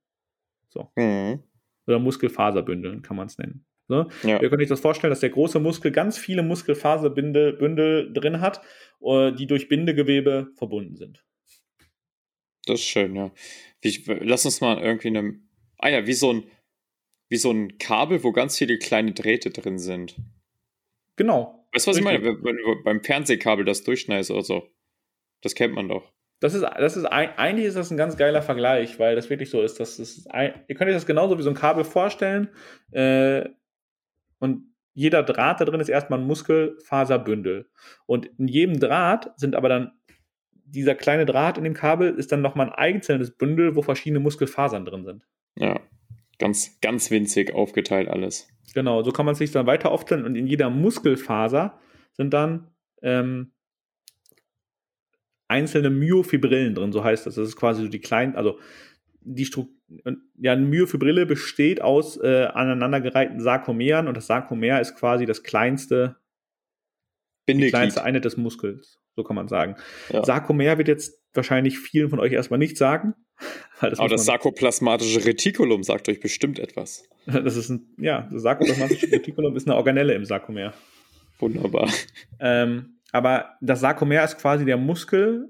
So. Mhm. Oder Muskelfaserbündeln kann man es nennen. Ne? Ja. Ihr könnt euch das vorstellen, dass der große Muskel ganz viele Muskelfaserbündel drin hat, äh, die durch Bindegewebe verbunden sind. Das ist schön, ja. Wie, lass uns mal irgendwie eine. Ah ja, wie so ein, wie so ein Kabel, wo ganz viele kleine Drähte drin sind. Genau. Weißt du, was Richtig. ich meine? Wenn du beim Fernsehkabel das durchschneidest oder so. Das kennt man doch. Das ist, das ist eigentlich ist das ein ganz geiler Vergleich, weil das wirklich so ist. Das ist ein, ihr könnt euch das genauso wie so ein Kabel vorstellen. Äh, und jeder Draht da drin ist erstmal ein Muskelfaserbündel. Und in jedem Draht sind aber dann dieser kleine Draht in dem Kabel ist dann nochmal ein einzelnes Bündel, wo verschiedene Muskelfasern drin sind. Ja, ganz, ganz winzig aufgeteilt alles. Genau, so kann man sich dann weiter aufteilen und in jeder Muskelfaser sind dann ähm, einzelne Myofibrillen drin, so heißt das. Das ist quasi so die kleinen, also die Struktur, ja, eine Myofibrille besteht aus äh, aneinandergereihten Sarkomeren und das Sarkomer ist quasi das kleinste, die kleinste Einheit des Muskels, so kann man sagen. Ja. Sarkomer wird jetzt wahrscheinlich vielen von euch erstmal nicht sagen. (laughs) Das Aber das sarkoplasmatische Retikulum sagt euch bestimmt etwas. (laughs) Das ist ein, ja, das sarkoplasmatische (laughs) Retikulum ist eine Organelle im Sarkomer. Wunderbar. Ähm, aber das Sarkomer ist quasi der Muskel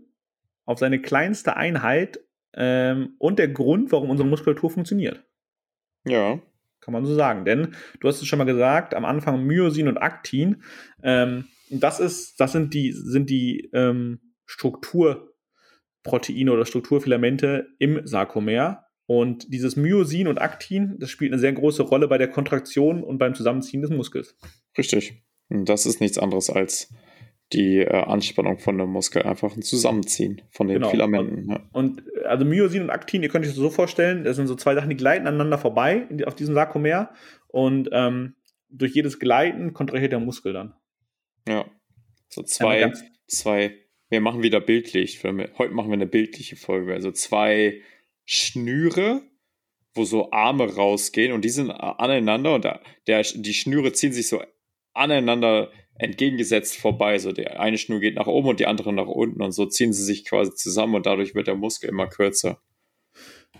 auf seine kleinste Einheit ähm, und der Grund, warum unsere Muskulatur funktioniert. Ja. Kann man so sagen. Denn du hast es schon mal gesagt, am Anfang Myosin und Aktin. Ähm, das ist, das sind die, sind die ähm, Strukturproteine oder Strukturfilamente im Sarkomer. Und dieses Myosin und Aktin, das spielt eine sehr große Rolle bei der Kontraktion und beim Zusammenziehen des Muskels. Richtig. Das ist nichts anderes als die äh, Anspannung von dem Muskel, einfach ein Zusammenziehen von den genau. Filamenten. Ja. Und also Myosin und Aktin, ihr könnt euch das so vorstellen, das sind so zwei Sachen, die gleiten aneinander vorbei die, auf diesem Sarkomer und ähm, durch jedes Gleiten kontrahiert der Muskel dann. Ja. So zwei, zwei, wir machen wieder bildlich. Heute machen wir eine bildliche Folge. Also zwei Schnüre, wo so Arme rausgehen und die sind aneinander und der, die Schnüre ziehen sich so aneinander entgegengesetzt vorbei. So der eine Schnur geht nach oben und die andere nach unten und so ziehen sie sich quasi zusammen und dadurch wird der Muskel immer kürzer.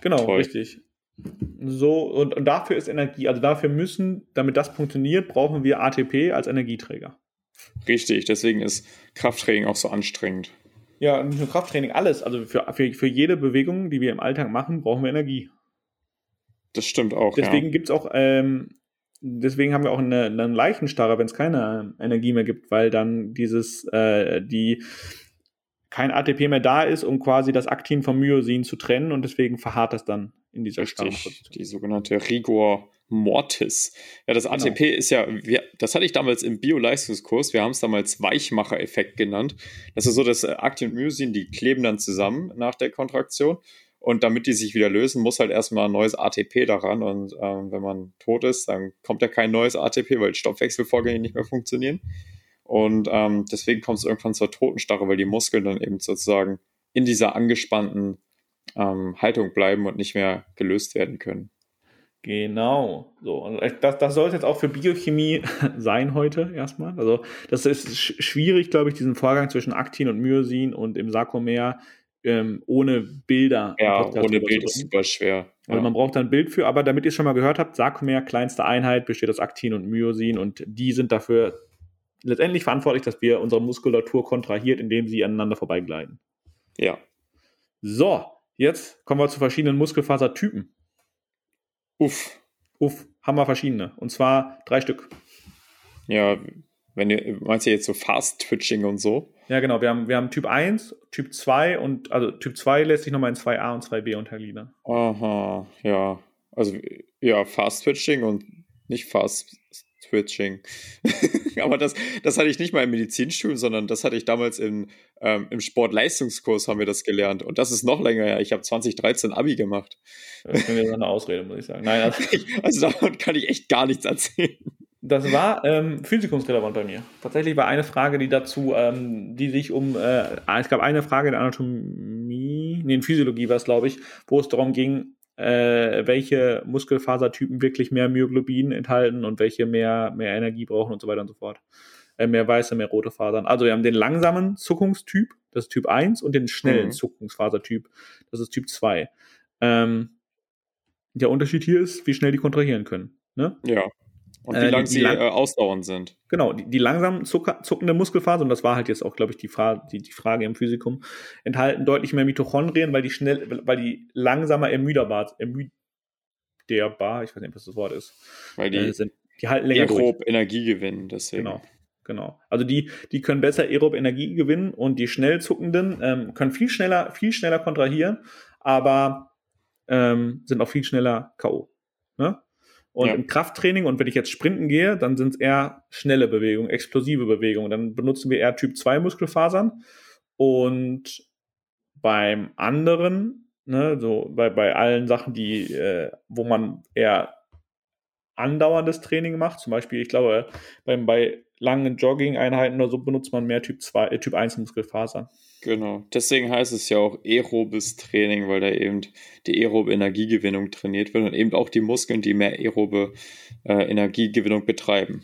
Genau, Toll. richtig. So, und, und dafür ist Energie, also dafür müssen, damit das funktioniert, brauchen wir ATP als Energieträger. Richtig, deswegen ist Krafttraining auch so anstrengend. Ja, nicht nur Krafttraining, alles. Also für, für, für jede Bewegung, die wir im Alltag machen, brauchen wir Energie. Das stimmt auch. Deswegen ja. gibt es auch ähm, deswegen haben wir auch eine, einen Leichenstarre, wenn es keine Energie mehr gibt, weil dann dieses, äh, die kein ATP mehr da ist, um quasi das Aktin vom Myosin zu trennen und deswegen verharrt das dann in dieser Richtig, Die sogenannte Rigor Mortis. Ja, das ATP genau. ist ja, wir, das hatte ich damals im Bio-Leistungskurs, wir haben es damals Weichmacher-Effekt genannt. Das ist so, dass Aktin und Myosin, die kleben dann zusammen nach der Kontraktion und damit die sich wieder lösen, muss halt erstmal ein neues ATP daran. Und ähm, wenn man tot ist, dann kommt ja kein neues ATP, weil Stoffwechselvorgänge nicht mehr funktionieren. Und ähm, deswegen kommt es irgendwann zur Totenstarre, weil die Muskeln dann eben sozusagen in dieser angespannten ähm, Haltung bleiben und nicht mehr gelöst werden können. Genau. So, und das, das soll es jetzt auch für Biochemie (laughs) sein heute erstmal. Also, das ist schwierig, glaube ich, diesen Vorgang zwischen Aktin und Myosin und im Sarkomer ähm, ohne Bilder. Ja, ohne Bild ist super schwer. Also ja. man braucht da ein Bild für, aber damit ihr es schon mal gehört habt, Sarkomer, kleinste Einheit, besteht aus Aktin und Myosin und die sind dafür letztendlich verantwortlich, dass wir unsere Muskulatur kontrahiert, indem sie aneinander vorbeigleiten. Ja. So, jetzt kommen wir zu verschiedenen Muskelfasertypen. Uff. Uff, haben wir verschiedene. Und zwar drei Stück. Ja, wenn ihr, meinst du jetzt so Fast Twitching und so? Ja, genau. Wir haben, wir haben Typ 1, Typ 2 und also Typ 2 lässt sich nochmal in 2a und 2b untergliedern. Aha, ja. Also ja, Fast Twitching und nicht Fast Twitching. (laughs) Aber das, das hatte ich nicht mal im Medizinstudium, sondern das hatte ich damals im, ähm, im Sportleistungskurs haben wir das gelernt. Und das ist noch länger her. Ich habe 2013 Abi gemacht. Das ist mir so eine Ausrede, muss ich sagen. Nein, (laughs) also, also davon kann ich echt gar nichts erzählen. Das war ähm, physikumsrelevant bei mir. Tatsächlich war eine Frage, die dazu, ähm, die sich um, äh, es gab eine Frage in Anatomie, nee, in Physiologie war es, glaube ich, wo es darum ging, äh, welche Muskelfasertypen wirklich mehr Myoglobin enthalten und welche mehr, mehr Energie brauchen und so weiter und so fort. Äh, mehr weiße, mehr rote Fasern. Also wir haben den langsamen Zuckungstyp, das ist Typ 1, und den schnellen mhm. Zuckungsfasertyp, das ist Typ 2. Ähm, der Unterschied hier ist, wie schnell die kontrahieren können. Ne? Ja. Und wie äh, lang sie lang äh, ausdauernd sind. Genau, die, die langsam zuckende Muskelphase, und das war halt jetzt auch, glaube ich, die, Fra die, die Frage im Physikum, enthalten deutlich mehr Mitochondrien, weil die schnell, weil die langsamer ermüderbar, ermüderbar, ich weiß nicht, was das Wort ist, weil die, äh, sind, die halten länger durch. Energie gewinnen, deswegen. Genau. Genau. Also die, die können besser aerob Energie gewinnen und die schnell zuckenden ähm, können viel schneller, viel schneller kontrahieren, aber ähm, sind auch viel schneller K.O. Ne? Und ja. im Krafttraining und wenn ich jetzt sprinten gehe, dann sind es eher schnelle Bewegungen, explosive Bewegungen. Dann benutzen wir eher Typ 2 Muskelfasern. Und beim anderen, ne, so bei, bei allen Sachen, die, äh, wo man eher andauerndes Training macht, zum Beispiel, ich glaube, beim, bei langen Jogging-Einheiten oder so benutzt man mehr Typ 2, äh, Typ 1 Muskelfasern. Genau. Deswegen heißt es ja auch aerobes Training, weil da eben die aerobe Energiegewinnung trainiert wird und eben auch die Muskeln, die mehr aerobe äh, Energiegewinnung betreiben.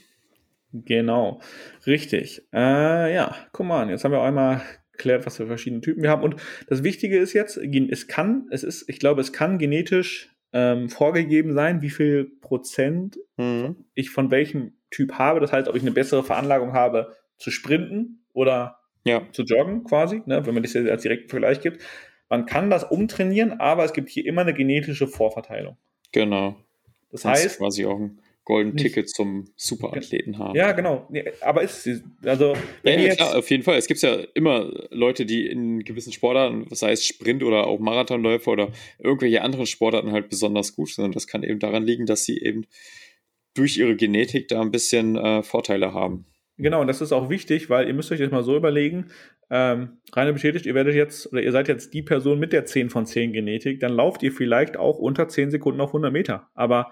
Genau. Richtig. Äh, ja, guck mal, jetzt haben wir auch einmal erklärt, was für verschiedene Typen wir haben. Und das Wichtige ist jetzt, es kann, es ist, ich glaube, es kann genetisch ähm, vorgegeben sein, wie viel Prozent mhm. ich von welchem Typ habe. Das heißt, ob ich eine bessere Veranlagung habe zu sprinten oder ja. zu joggen quasi, ne, wenn man das jetzt als direkten Vergleich gibt. Man kann das umtrainieren, aber es gibt hier immer eine genetische Vorverteilung. Genau. Das, das heißt quasi auch ein golden Ticket zum Superathleten haben. Ja, genau. Aber ist also ja, ja klar, auf jeden Fall. Es gibt ja immer Leute, die in gewissen Sportarten, sei es Sprint oder auch Marathonläufer oder irgendwelche anderen Sportarten halt besonders gut sind. Und das kann eben daran liegen, dass sie eben durch ihre Genetik da ein bisschen äh, Vorteile haben. Genau, und das ist auch wichtig, weil ihr müsst euch das mal so überlegen, ähm, reine bestätigt, ihr werdet jetzt, oder ihr seid jetzt die Person mit der 10 von 10 Genetik, dann lauft ihr vielleicht auch unter 10 Sekunden auf 100 Meter. Aber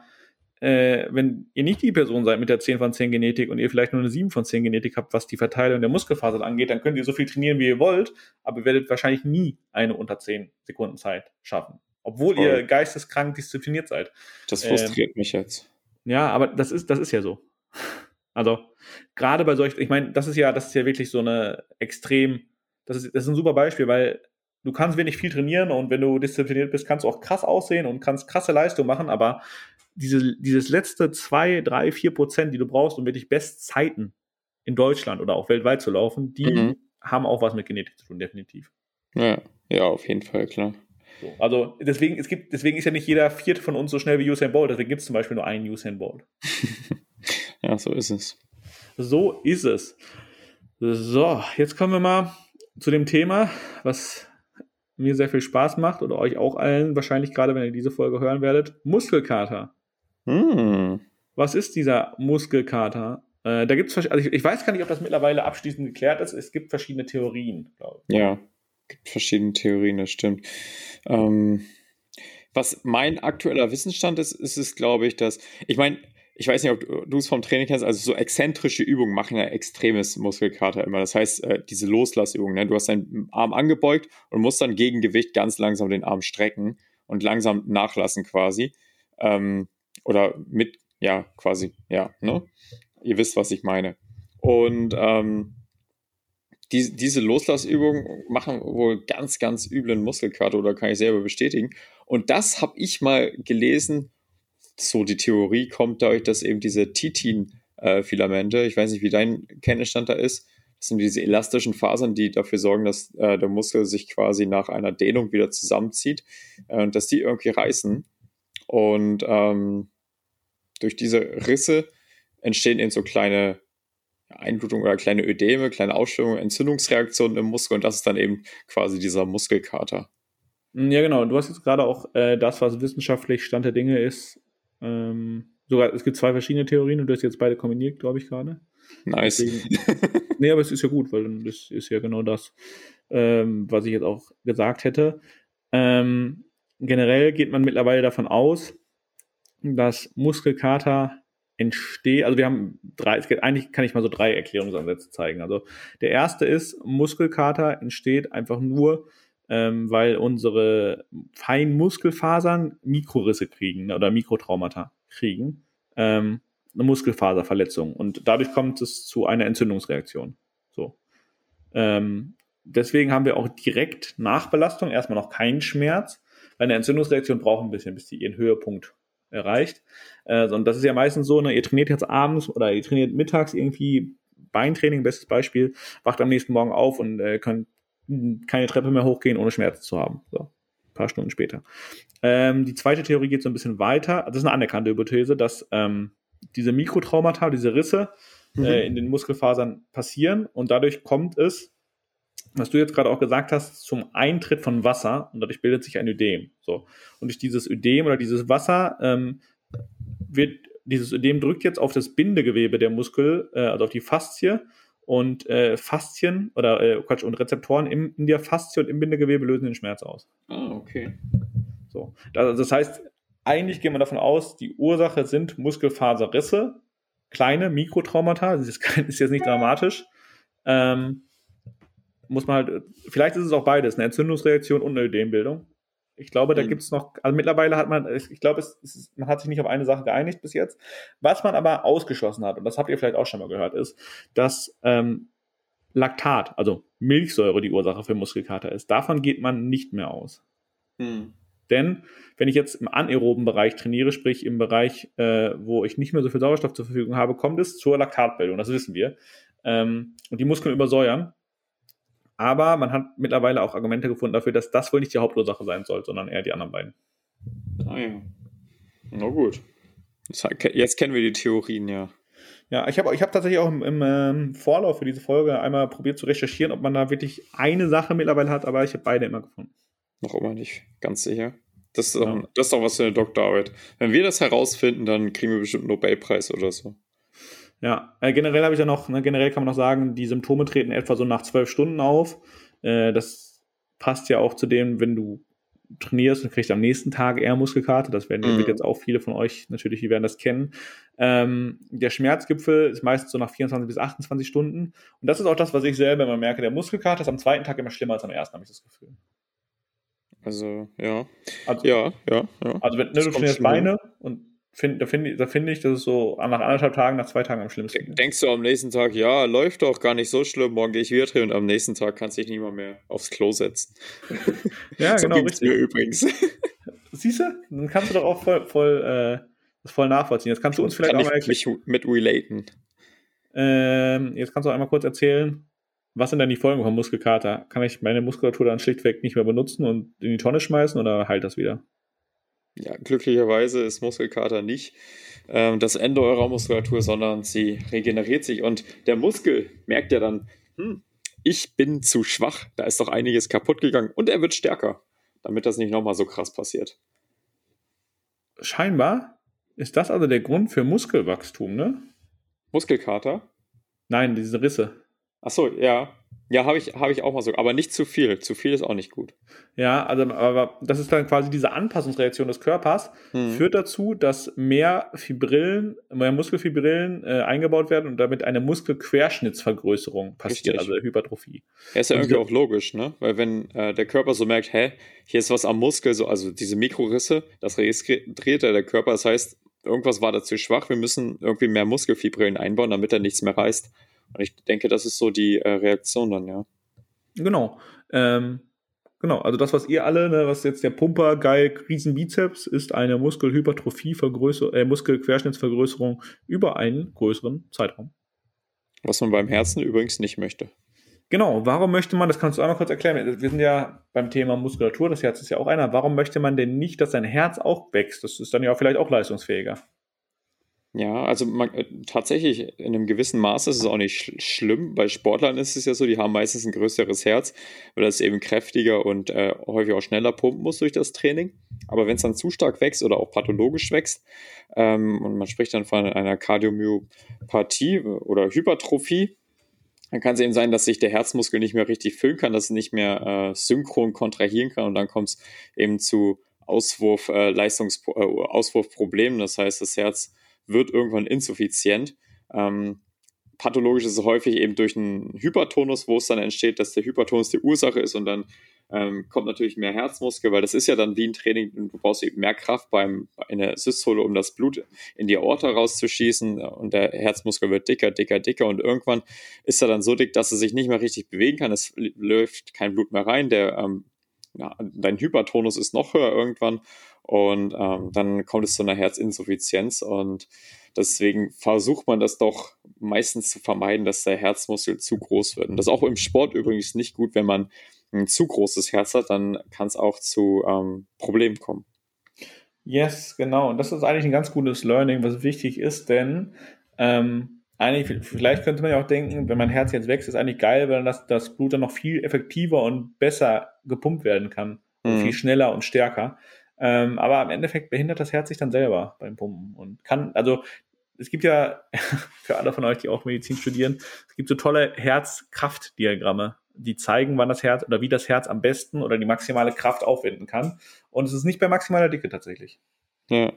äh, wenn ihr nicht die Person seid mit der 10 von 10 Genetik und ihr vielleicht nur eine 7 von 10 Genetik habt, was die Verteilung der Muskelfasern angeht, dann könnt ihr so viel trainieren, wie ihr wollt, aber ihr werdet wahrscheinlich nie eine unter 10 Sekunden Zeit schaffen. Obwohl Voll. ihr geisteskrank diszipliniert seid. Das frustriert ähm, mich jetzt. Ja, aber das ist, das ist ja so. Also gerade bei solchen, ich meine, das ist ja, das ist ja wirklich so eine extrem, das ist, das ist ein super Beispiel, weil du kannst wenig viel trainieren und wenn du diszipliniert bist, kannst du auch krass aussehen und kannst krasse Leistung machen, aber diese, dieses letzte zwei, drei, vier Prozent, die du brauchst, um wirklich Bestzeiten in Deutschland oder auch weltweit zu laufen, die mhm. haben auch was mit Genetik zu tun, definitiv. Ja, ja, auf jeden Fall, klar. So, also deswegen, es gibt, deswegen ist ja nicht jeder Vierte von uns so schnell wie Usain Bolt, deswegen gibt es zum Beispiel nur einen Usain Bolt. (laughs) Ja, so ist es. So ist es. So, jetzt kommen wir mal zu dem Thema, was mir sehr viel Spaß macht oder euch auch allen, wahrscheinlich gerade wenn ihr diese Folge hören werdet, Muskelkater. Hm. Was ist dieser Muskelkater? Äh, da gibt es, also ich, ich, weiß gar nicht, ob das mittlerweile abschließend geklärt ist. Es gibt verschiedene Theorien, glaube ich. Ja, gibt verschiedene Theorien, das stimmt. Ähm, was mein aktueller Wissensstand ist, ist es, glaube ich, dass, ich meine, ich weiß nicht, ob du es vom Training kennst, also so exzentrische Übungen machen ja extremes Muskelkater immer. Das heißt, äh, diese Loslassübungen, ne? du hast deinen Arm angebeugt und musst dann gegen Gewicht ganz langsam den Arm strecken und langsam nachlassen quasi. Ähm, oder mit, ja, quasi, ja, ne? Ihr wisst, was ich meine. Und ähm, die, diese Loslassübungen machen wohl ganz, ganz üblen Muskelkater oder kann ich selber bestätigen. Und das habe ich mal gelesen so die Theorie kommt dadurch, dass eben diese Titin-Filamente, ich weiß nicht, wie dein Kenntnisstand da ist, das sind diese elastischen Fasern, die dafür sorgen, dass äh, der Muskel sich quasi nach einer Dehnung wieder zusammenzieht äh, dass die irgendwie reißen. Und ähm, durch diese Risse entstehen eben so kleine Einblutungen oder kleine Ödeme, kleine Ausschwemmungen, Entzündungsreaktionen im Muskel und das ist dann eben quasi dieser Muskelkater. Ja, genau. Du hast jetzt gerade auch äh, das, was wissenschaftlich Stand der Dinge ist, ähm, sogar, es gibt zwei verschiedene Theorien und du hast jetzt beide kombiniert, glaube ich, gerade. Nice. Deswegen, (laughs) nee, aber es ist ja gut, weil das ist ja genau das, ähm, was ich jetzt auch gesagt hätte. Ähm, generell geht man mittlerweile davon aus, dass Muskelkater entsteht, also wir haben drei, es geht, eigentlich kann ich mal so drei Erklärungsansätze zeigen. Also der erste ist, Muskelkater entsteht einfach nur, ähm, weil unsere feinen Muskelfasern Mikrorisse kriegen oder Mikrotraumata kriegen, ähm, eine Muskelfaserverletzung und dadurch kommt es zu einer Entzündungsreaktion. So. Ähm, deswegen haben wir auch direkt Nachbelastung, erstmal noch keinen Schmerz, weil eine Entzündungsreaktion braucht ein bisschen, bis die ihren Höhepunkt erreicht. Äh, und das ist ja meistens so, ne, ihr trainiert jetzt abends oder ihr trainiert mittags irgendwie Beintraining, bestes Beispiel, wacht am nächsten Morgen auf und äh, könnt keine Treppe mehr hochgehen, ohne Schmerzen zu haben. So, ein paar Stunden später. Ähm, die zweite Theorie geht so ein bisschen weiter. Das ist eine anerkannte Hypothese, dass ähm, diese Mikrotraumata, diese Risse mhm. äh, in den Muskelfasern passieren und dadurch kommt es, was du jetzt gerade auch gesagt hast, zum Eintritt von Wasser und dadurch bildet sich ein Ödem. So. Und durch dieses Ödem oder dieses Wasser ähm, wird dieses Ödem drückt jetzt auf das Bindegewebe der Muskel, äh, also auf die Faszie und äh, Faszien oder äh, Quatsch, und Rezeptoren im, in der Faszie und im Bindegewebe lösen den Schmerz aus. Ah, okay. So. Das, das heißt, eigentlich gehen wir davon aus, die Ursache sind Muskelfaserrisse, kleine Mikrotraumata, das ist, ist jetzt nicht dramatisch. Ähm, muss man halt, vielleicht ist es auch beides, eine Entzündungsreaktion und eine Ödembildung. Ich glaube, da mhm. gibt es noch, also mittlerweile hat man, ich glaube, es, es, man hat sich nicht auf eine Sache geeinigt bis jetzt. Was man aber ausgeschlossen hat, und das habt ihr vielleicht auch schon mal gehört, ist, dass ähm, Laktat, also Milchsäure, die Ursache für Muskelkater ist. Davon geht man nicht mehr aus. Mhm. Denn wenn ich jetzt im anaeroben Bereich trainiere, sprich im Bereich, äh, wo ich nicht mehr so viel Sauerstoff zur Verfügung habe, kommt es zur Laktatbildung. Das wissen wir. Ähm, und die Muskeln übersäuern. Aber man hat mittlerweile auch Argumente gefunden dafür, dass das wohl nicht die Hauptursache sein soll, sondern eher die anderen beiden. Ah ja. Na gut. Jetzt kennen wir die Theorien, ja. Ja, ich habe ich hab tatsächlich auch im, im ähm, Vorlauf für diese Folge einmal probiert zu recherchieren, ob man da wirklich eine Sache mittlerweile hat, aber ich habe beide immer gefunden. Noch immer nicht ganz sicher. Das ist, doch, ja. das ist doch was für eine Doktorarbeit. Wenn wir das herausfinden, dann kriegen wir bestimmt einen Nobelpreis oder so. Ja, äh, generell habe ich ja noch, ne, generell kann man noch sagen, die Symptome treten etwa so nach zwölf Stunden auf. Äh, das passt ja auch zu dem, wenn du trainierst und kriegst am nächsten Tag eher Muskelkarte. Das werden mhm. jetzt auch viele von euch natürlich, die werden das kennen. Ähm, der Schmerzgipfel ist meistens so nach 24 bis 28 Stunden. Und das ist auch das, was ich selber immer merke. Der Muskelkater ist am zweiten Tag immer schlimmer als am ersten, habe ich das Gefühl. Also, ja. Also, ja, ja, ja. Also, wenn ne, du trainierst Beine und find, da finde da find ich, dass es so nach anderthalb Tagen, nach zwei Tagen am schlimmsten ist. Denkst du am nächsten Tag, ja, läuft doch gar nicht so schlimm, morgen gehe ich wieder trainieren und am nächsten Tag kannst du dich nicht mal mehr aufs Klo setzen. (laughs) ja, (laughs) so genau. Richtig. Mir übrigens. (laughs) Siehst du? Dann kannst du doch auch voll, voll, äh, das voll nachvollziehen. Jetzt kannst du uns vielleicht Kann auch mal erklären. mit relaten. Ähm, jetzt kannst du einmal kurz erzählen, was sind denn die Folgen vom Muskelkater? Kann ich meine Muskulatur dann schlichtweg nicht mehr benutzen und in die Tonne schmeißen oder heilt das wieder? Ja, glücklicherweise ist Muskelkater nicht ähm, das Ende eurer Muskulatur, sondern sie regeneriert sich und der Muskel merkt ja dann, hm, ich bin zu schwach, da ist doch einiges kaputt gegangen und er wird stärker, damit das nicht nochmal so krass passiert. Scheinbar ist das also der Grund für Muskelwachstum, ne? Muskelkater? Nein, diese Risse. Ach so, ja. Ja, habe ich, hab ich auch mal so. Aber nicht zu viel. Zu viel ist auch nicht gut. Ja, also aber das ist dann quasi diese Anpassungsreaktion des Körpers, hm. führt dazu, dass mehr Fibrillen, mehr Muskelfibrillen äh, eingebaut werden und damit eine Muskelquerschnittsvergrößerung passiert, Richtig. also Hypertrophie. Ja, ist ja irgendwie auch logisch, ne? Weil wenn äh, der Körper so merkt, hä, hier ist was am Muskel, so, also diese Mikrorisse, das registriert ja der Körper. Das heißt, irgendwas war da zu schwach, wir müssen irgendwie mehr Muskelfibrillen einbauen, damit er nichts mehr reißt. Und ich denke, das ist so die äh, Reaktion dann, ja. Genau. Ähm, genau, also das, was ihr alle, ne, was jetzt der Pumper, geil, Riesenbizeps, ist eine Muskelhypertrophie, äh, Muskelquerschnittsvergrößerung über einen größeren Zeitraum. Was man beim Herzen übrigens nicht möchte. Genau, warum möchte man, das kannst du einmal kurz erklären, wir sind ja beim Thema Muskulatur, das Herz ist ja auch einer, warum möchte man denn nicht, dass sein Herz auch wächst? Das ist dann ja vielleicht auch leistungsfähiger. Ja, also man, äh, tatsächlich in einem gewissen Maß ist es auch nicht sch schlimm. Bei Sportlern ist es ja so, die haben meistens ein größeres Herz, weil das eben kräftiger und äh, häufig auch schneller pumpen muss durch das Training. Aber wenn es dann zu stark wächst oder auch pathologisch wächst, ähm, und man spricht dann von einer Kardiomyopathie oder Hypertrophie, dann kann es eben sein, dass sich der Herzmuskel nicht mehr richtig füllen kann, dass es nicht mehr äh, synchron kontrahieren kann und dann kommt es eben zu Auswurf, äh, Leistungs äh, Auswurfproblemen. Das heißt, das Herz wird irgendwann insuffizient. Ähm, pathologisch ist es häufig eben durch einen Hypertonus, wo es dann entsteht, dass der Hypertonus die Ursache ist und dann ähm, kommt natürlich mehr Herzmuskel, weil das ist ja dann wie ein Training, du brauchst eben mehr Kraft beim, in der Systole, um das Blut in die Aorta rauszuschießen und der Herzmuskel wird dicker, dicker, dicker und irgendwann ist er dann so dick, dass er sich nicht mehr richtig bewegen kann, es läuft kein Blut mehr rein, der ähm, ja, dein Hypertonus ist noch höher irgendwann und ähm, dann kommt es zu einer Herzinsuffizienz und deswegen versucht man das doch meistens zu vermeiden, dass der Herzmuskel zu groß wird. Und das ist auch im Sport übrigens nicht gut, wenn man ein zu großes Herz hat, dann kann es auch zu ähm, Problemen kommen. Yes, genau. Und das ist eigentlich ein ganz gutes Learning, was wichtig ist, denn ähm, eigentlich, vielleicht könnte man ja auch denken, wenn mein Herz jetzt wächst, ist eigentlich geil, weil das, das Blut dann noch viel effektiver und besser gepumpt werden kann. Mhm. Viel schneller und stärker. Ähm, aber im Endeffekt behindert das Herz sich dann selber beim Pumpen und kann, also es gibt ja (laughs) für alle von euch, die auch Medizin studieren, es gibt so tolle Herzkraftdiagramme, die zeigen, wann das Herz oder wie das Herz am besten oder die maximale Kraft aufwenden kann. Und es ist nicht bei maximaler Dicke tatsächlich. Ja.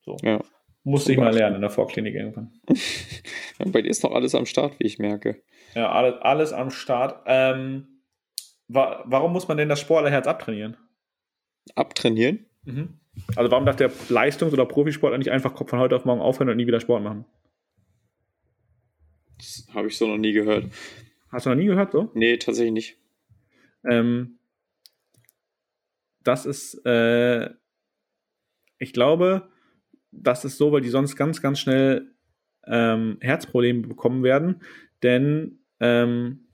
So. Ja. Musste ich mal lernen in der Vorklinik irgendwann. (laughs) Bei dir ist doch alles am Start, wie ich merke. Ja, alles, alles am Start. Ähm, wa warum muss man denn das Sportlerherz abtrainieren? Abtrainieren? Mhm. Also warum darf der Leistungs- oder Profisportler nicht einfach von heute auf morgen aufhören und nie wieder Sport machen? Das habe ich so noch nie gehört. Hast du noch nie gehört so? Nee, tatsächlich nicht. Ähm, das ist, äh, ich glaube, das ist so, weil die sonst ganz, ganz schnell ähm, Herzprobleme bekommen werden, denn ähm,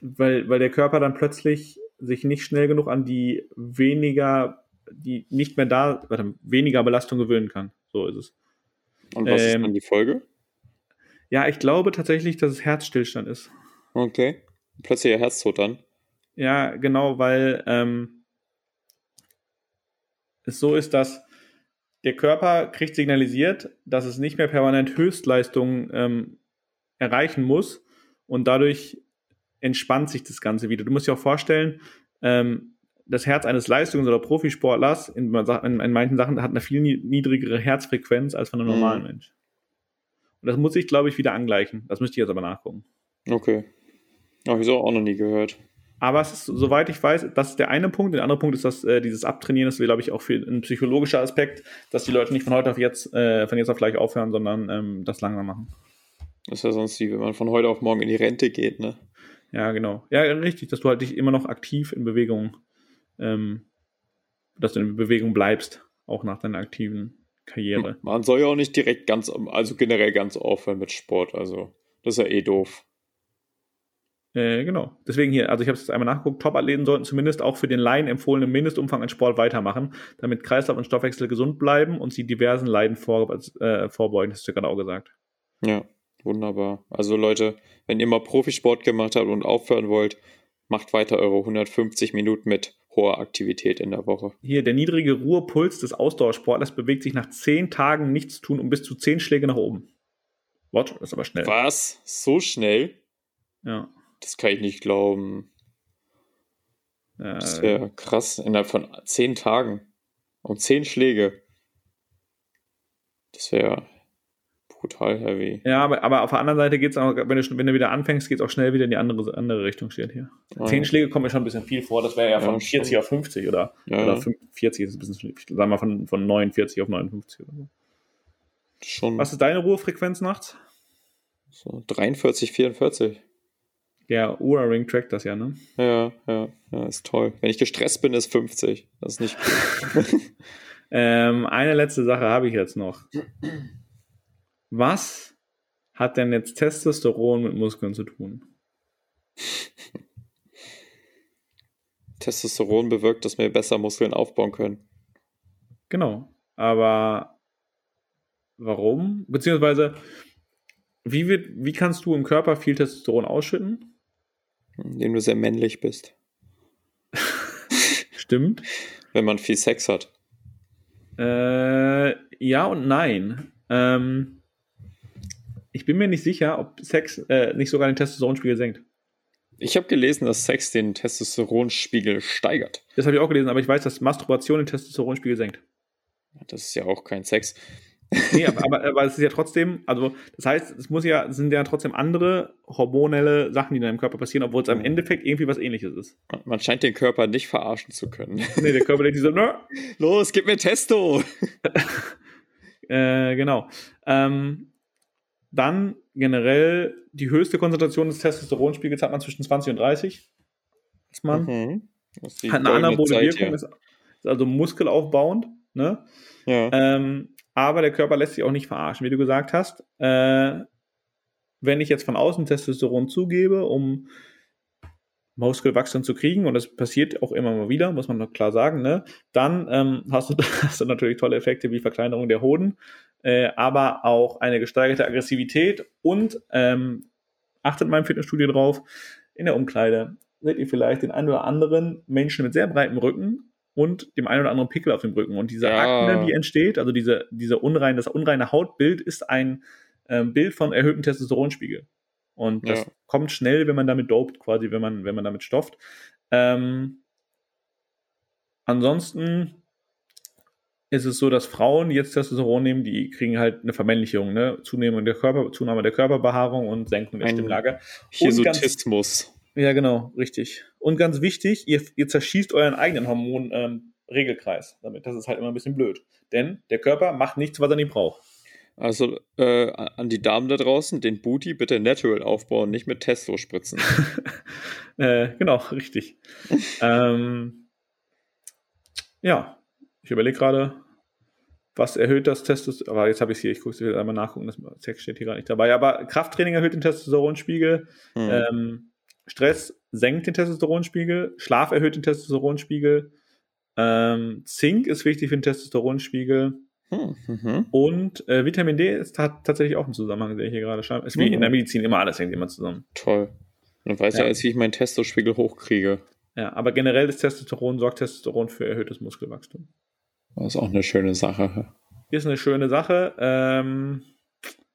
weil, weil der Körper dann plötzlich sich nicht schnell genug an die weniger, die nicht mehr da, warte, weniger Belastung gewöhnen kann. So ist es. Und was ähm, ist dann die Folge? Ja, ich glaube tatsächlich, dass es Herzstillstand ist. Okay. Plötzlich ihr Herztod dann. Ja, genau, weil ähm, es so ist, dass der Körper kriegt signalisiert, dass es nicht mehr permanent Höchstleistungen ähm, erreichen muss und dadurch entspannt sich das Ganze wieder. Du musst dir auch vorstellen, ähm, das Herz eines Leistungs- oder Profisportlers in, in, in, manchen Sachen hat eine viel niedrigere Herzfrequenz als von einem mhm. normalen Mensch. Und das muss ich, glaube ich, wieder angleichen. Das müsste ich jetzt aber nachgucken. Okay. Habe ich so auch noch nie gehört. Aber es ist, soweit ich weiß, das ist der eine Punkt. Der andere Punkt ist, dass äh, dieses Abtrainieren ist, glaube ich, auch für ein psychologischer Aspekt, dass die Leute nicht von heute auf jetzt, äh, von jetzt auf gleich aufhören, sondern ähm, das langsam machen. Das ist ja sonst wie, wenn man von heute auf morgen in die Rente geht, ne? Ja, genau. Ja, richtig, dass du halt dich immer noch aktiv in Bewegung, ähm, dass du in Bewegung bleibst, auch nach deiner aktiven Karriere. Man soll ja auch nicht direkt ganz, also generell ganz aufhören mit Sport, also das ist ja eh doof. Äh, genau. Deswegen hier, also ich habe es jetzt einmal nachgeguckt, Top-Athleten sollten zumindest auch für den Laien empfohlenen Mindestumfang an Sport weitermachen, damit Kreislauf und Stoffwechsel gesund bleiben und sie diversen Leiden vor, äh, vorbeugen, hast du gerade auch gesagt. Ja, wunderbar. Also Leute, wenn ihr mal Profisport gemacht habt und aufhören wollt, macht weiter eure 150 Minuten mit hoher Aktivität in der Woche. Hier, der niedrige Ruhepuls des Ausdauersportlers bewegt sich nach 10 Tagen nichts tun um bis zu 10 Schläge nach oben. What? Das ist aber schnell. Was? So schnell? Ja. Das kann ich nicht glauben. Äh, das wäre krass. Innerhalb von zehn Tagen. Um zehn Schläge. Das wäre brutal heavy. Ja, aber, aber auf der anderen Seite geht es auch, wenn du, wenn du wieder anfängst, geht es auch schnell wieder in die andere, andere Richtung, steht hier. Oh, zehn ja. Schläge kommen mir schon ein bisschen viel vor. Das wäre ja von ja, 40 auf 50 oder, ja. oder 40 ist ein bisschen, sagen wir mal von, von 49 auf 59 oder so. Schon. Was ist deine Ruhefrequenz nachts? So 43, 44. Der Ura-Ring trackt das ja, ne? Ja, ja, ja, ist toll. Wenn ich gestresst bin, ist 50. Das ist nicht gut. (laughs) ähm, eine letzte Sache habe ich jetzt noch. (clears throat) Was hat denn jetzt Testosteron mit Muskeln zu tun? Testosteron bewirkt, dass wir besser Muskeln aufbauen können. Genau. Aber warum? Beziehungsweise, wie, wird, wie kannst du im Körper viel Testosteron ausschütten? indem du sehr männlich bist. (laughs) Stimmt. Wenn man viel Sex hat. Äh, ja und nein. Ähm, ich bin mir nicht sicher, ob Sex äh, nicht sogar den Testosteronspiegel senkt. Ich habe gelesen, dass Sex den Testosteronspiegel steigert. Das habe ich auch gelesen, aber ich weiß, dass Masturbation den Testosteronspiegel senkt. Das ist ja auch kein Sex. Nee, aber, aber, aber, es ist ja trotzdem, also das heißt, es muss ja, es sind ja trotzdem andere hormonelle Sachen, die in deinem Körper passieren, obwohl es am. Endeffekt irgendwie was ähnliches ist. Man scheint den Körper nicht verarschen zu können. (laughs) Nee, der Körper denkt so, nö. Los, gib mir Testo! (laughs) äh, genau. Ähm, dann generell die höchste Konzentration des Testosteronspiegels hat man zwischen 20 und 30. Dass man mhm. hat eine anabole Wirkung, ist also muskelaufbauend. Ne? Ja. Ähm, aber der Körper lässt sich auch nicht verarschen, wie du gesagt hast. Äh, wenn ich jetzt von außen Testosteron zugebe, um Muskelwachstum zu kriegen, und das passiert auch immer mal wieder, muss man noch klar sagen, ne? dann ähm, hast, du, (laughs) hast du natürlich tolle Effekte wie Verkleinerung der Hoden, äh, aber auch eine gesteigerte Aggressivität und ähm, achtet mal im Fitnessstudio drauf, in der Umkleide seht ihr vielleicht den einen oder anderen Menschen mit sehr breitem Rücken, und dem einen oder anderen Pickel auf dem Rücken. Und diese ja. Akne, die entsteht, also diese, diese unrein, das unreine Hautbild ist ein ähm, Bild von erhöhtem Testosteronspiegel. Und das ja. kommt schnell, wenn man damit dopt, quasi, wenn man, wenn man damit stofft. Ähm, ansonsten ist es so, dass Frauen jetzt Testosteron nehmen, die kriegen halt eine Vermännlichung, ne? Zunahme der, Körper, Zunahme der Körperbehaarung und Senkung der Stimmlage. Hirsutismus. Ja, genau, richtig. Und ganz wichtig, ihr, ihr zerschießt euren eigenen Hormon-Regelkreis ähm, damit. Das ist halt immer ein bisschen blöd. Denn der Körper macht nichts, was er nicht braucht. Also äh, an die Damen da draußen, den Booty bitte natural aufbauen, nicht mit Testo spritzen. (laughs) äh, genau, richtig. (laughs) ähm, ja, ich überlege gerade, was erhöht das Testosteron? Aber jetzt habe ich es hier, ich gucke es einmal nachgucken, das Text steht hier gar nicht dabei. Aber Krafttraining erhöht den Testosteronspiegel. Hm. Ähm, Stress senkt den Testosteronspiegel, Schlaf erhöht den Testosteronspiegel, ähm, Zink ist wichtig für den Testosteronspiegel. Hm, mhm. Und äh, Vitamin D ist tatsächlich auch ein Zusammenhang, der ich hier gerade schreibe. Ist wie mhm. in der Medizin immer alles hängt immer zusammen. Toll. Dann weiß ja, jetzt, wie ich meinen Testospiegel hochkriege. Ja, aber generell ist Testosteron, sorgt Testosteron für erhöhtes Muskelwachstum. Das ist auch eine schöne Sache. Ist eine schöne Sache. Ähm,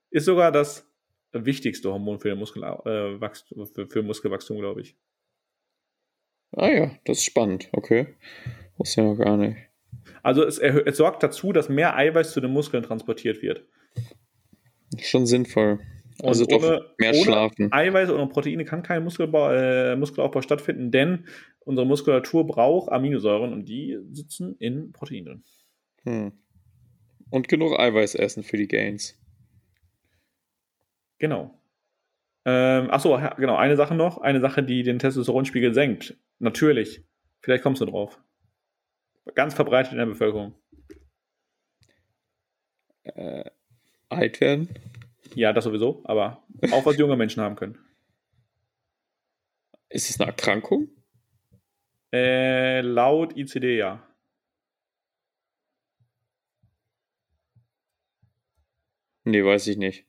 ist sogar das wichtigste Hormon für, Muskel, äh, Wachstum, für, für Muskelwachstum, glaube ich. Ah ja, das ist spannend, okay. Wusste ja noch gar nicht. Also es, es, sorgt dazu, dass mehr Eiweiß zu den Muskeln transportiert wird. Schon sinnvoll. Also und doch ohne, mehr ohne schlafen. Eiweiß oder Proteine kann kein Muskelbau, äh, Muskelaufbau stattfinden, denn unsere Muskulatur braucht Aminosäuren und die sitzen in Proteinen. Hm. Und genug Eiweiß essen für die Gains. Genau. Ähm, achso, genau, eine Sache noch. Eine Sache, die den Testosteronspiegel senkt. Natürlich. Vielleicht kommst du drauf. Ganz verbreitet in der Bevölkerung. Äh, alt werden? Ja, das sowieso, aber auch was junge Menschen haben können. Ist es eine Erkrankung? Äh, laut ICD ja. Nee, weiß ich nicht.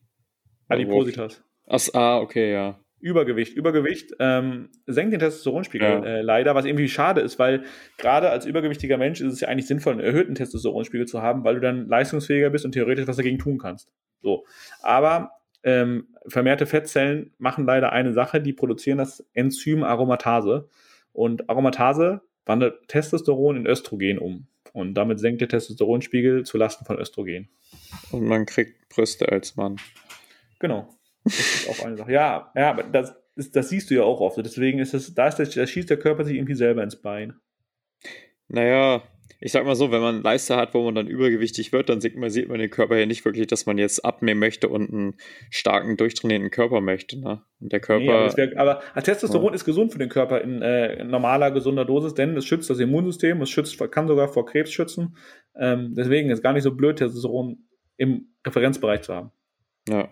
Adipositas. Ach, ah, okay, ja. Übergewicht. Übergewicht ähm, senkt den Testosteronspiegel ja. äh, leider, was irgendwie schade ist, weil gerade als übergewichtiger Mensch ist es ja eigentlich sinnvoll, einen erhöhten Testosteronspiegel zu haben, weil du dann leistungsfähiger bist und theoretisch was dagegen tun kannst. So. Aber ähm, vermehrte Fettzellen machen leider eine Sache, die produzieren das Enzym Aromatase. Und Aromatase wandelt Testosteron in Östrogen um. Und damit senkt der Testosteronspiegel zu Lasten von Östrogen. Und man kriegt Brüste als Mann. Genau. Das ist auch eine Sache. Ja, ja, aber das, das, das siehst du ja auch oft. Deswegen ist das, da, ist das, da schießt der Körper sich irgendwie selber ins Bein. Naja, ich sag mal so, wenn man Leiste hat, wo man dann übergewichtig wird, dann sieht man, den Körper ja nicht wirklich, dass man jetzt abnehmen möchte und einen starken, durchtrainierten Körper möchte. Ne? Und der Körper. Nee, aber, wär, aber, Testosteron ja. ist gesund für den Körper in, äh, normaler, gesunder Dosis, denn es schützt das Immunsystem, es schützt, kann sogar vor Krebs schützen. Ähm, deswegen ist es gar nicht so blöd, Testosteron im Referenzbereich zu haben. Ja.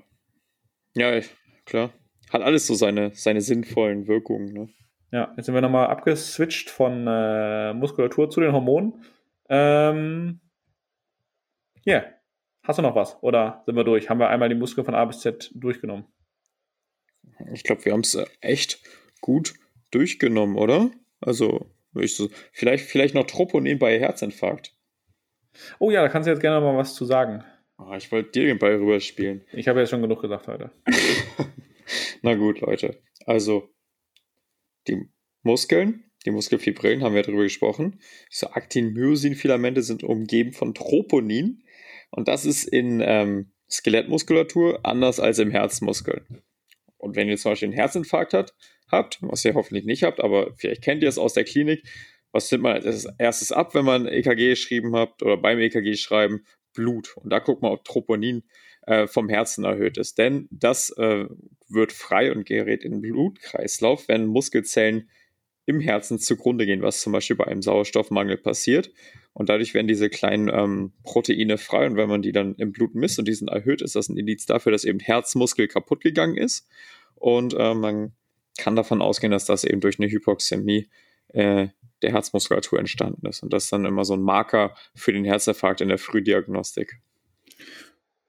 Ja, klar. Hat alles so seine, seine sinnvollen Wirkungen. Ne? Ja, jetzt sind wir nochmal abgeswitcht von äh, Muskulatur zu den Hormonen. Ähm, yeah. Hast du noch was? Oder sind wir durch? Haben wir einmal die Muskeln von A bis Z durchgenommen? Ich glaube, wir haben es äh, echt gut durchgenommen, oder? Also, so, vielleicht, vielleicht noch Troponin bei Herzinfarkt. Oh ja, da kannst du jetzt gerne mal was zu sagen. Oh, ich wollte dir den Ball rüberspielen. Ich habe ja schon genug gesagt heute. (laughs) Na gut, Leute. Also, die Muskeln, die Muskelfibrillen, haben wir darüber gesprochen. So Actin-Myosin-Filamente sind umgeben von Troponin. Und das ist in ähm, Skelettmuskulatur anders als im Herzmuskel. Und wenn ihr zum Beispiel einen Herzinfarkt hat, habt, was ihr hoffentlich nicht habt, aber vielleicht kennt ihr es aus der Klinik, was nimmt man als erstes ab, wenn man EKG geschrieben habt oder beim EKG schreiben? Blut. Und da guckt man, ob Troponin äh, vom Herzen erhöht ist. Denn das äh, wird frei und gerät in den Blutkreislauf, wenn Muskelzellen im Herzen zugrunde gehen, was zum Beispiel bei einem Sauerstoffmangel passiert. Und dadurch werden diese kleinen ähm, Proteine frei. Und wenn man die dann im Blut misst und die sind erhöht, ist das ein Indiz dafür, dass eben Herzmuskel kaputt gegangen ist. Und äh, man kann davon ausgehen, dass das eben durch eine Hypoxämie äh, der Herzmuskulatur entstanden ist. Und das ist dann immer so ein Marker für den Herzinfarkt in der Frühdiagnostik.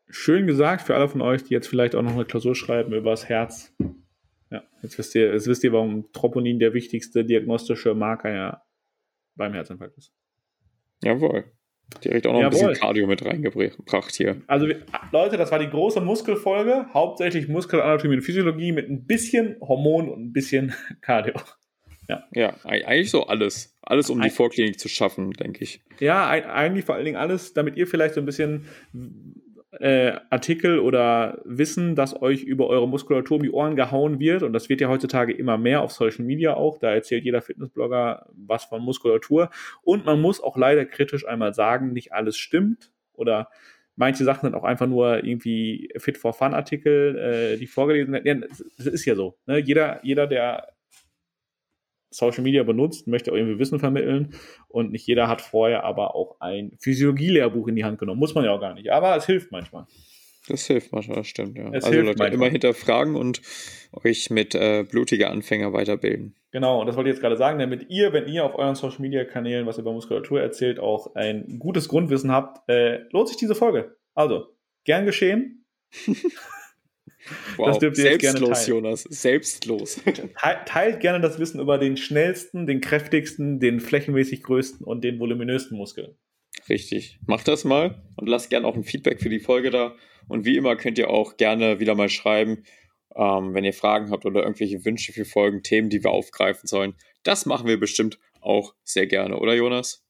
Schön gesagt für alle von euch, die jetzt vielleicht auch noch eine Klausur schreiben über das Herz. Ja, jetzt wisst ihr, jetzt wisst ihr, warum Troponin der wichtigste diagnostische Marker ja beim Herzinfarkt ist. Jawohl. Direkt auch noch Jawohl. ein bisschen Cardio mit reingebracht hier. Also, Leute, das war die große Muskelfolge. Hauptsächlich Muskelanatomie und Physiologie mit ein bisschen Hormon und ein bisschen (laughs) Cardio. Ja. ja, eigentlich so alles. alles um die Vorklinik zu schaffen, denke ich. Ja, eigentlich vor allen Dingen alles, damit ihr vielleicht so ein bisschen äh, Artikel oder Wissen, das euch über eure Muskulatur um die Ohren gehauen wird. Und das wird ja heutzutage immer mehr auf Social Media auch. Da erzählt jeder Fitnessblogger was von Muskulatur. Und man muss auch leider kritisch einmal sagen, nicht alles stimmt. Oder manche Sachen sind auch einfach nur irgendwie Fit for Fun Artikel, äh, die vorgelesen werden. Ja, das ist ja so. Ne? Jeder, jeder, der Social Media benutzt, möchte auch irgendwie Wissen vermitteln und nicht jeder hat vorher aber auch ein Physiologie-Lehrbuch in die Hand genommen. Muss man ja auch gar nicht, aber es hilft manchmal. Das hilft manchmal, das stimmt, ja. Es also Leute, manchmal. immer hinterfragen und euch mit äh, blutiger Anfänger weiterbilden. Genau, und das wollte ich jetzt gerade sagen, damit ihr, wenn ihr auf euren Social Media Kanälen was über Muskulatur erzählt, auch ein gutes Grundwissen habt, äh, lohnt sich diese Folge. Also, gern geschehen. (laughs) Wow. Das dürft ihr Selbstlos, gerne teilen. Jonas. Selbstlos. (laughs) Teilt gerne das Wissen über den schnellsten, den kräftigsten, den flächenmäßig größten und den voluminösten Muskel. Richtig. Macht das mal und lasst gerne auch ein Feedback für die Folge da. Und wie immer könnt ihr auch gerne wieder mal schreiben, ähm, wenn ihr Fragen habt oder irgendwelche Wünsche für Folgen, Themen, die wir aufgreifen sollen. Das machen wir bestimmt auch sehr gerne, oder Jonas?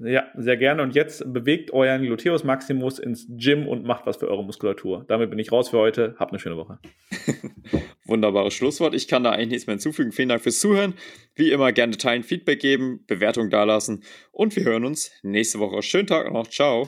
Ja, sehr gerne. Und jetzt bewegt euren Gluteus Maximus ins Gym und macht was für eure Muskulatur. Damit bin ich raus für heute. Habt eine schöne Woche. (laughs) Wunderbares Schlusswort. Ich kann da eigentlich nichts mehr hinzufügen. Vielen Dank fürs Zuhören. Wie immer gerne teilen, Feedback geben, Bewertung dalassen und wir hören uns nächste Woche. Schönen Tag noch. Ciao.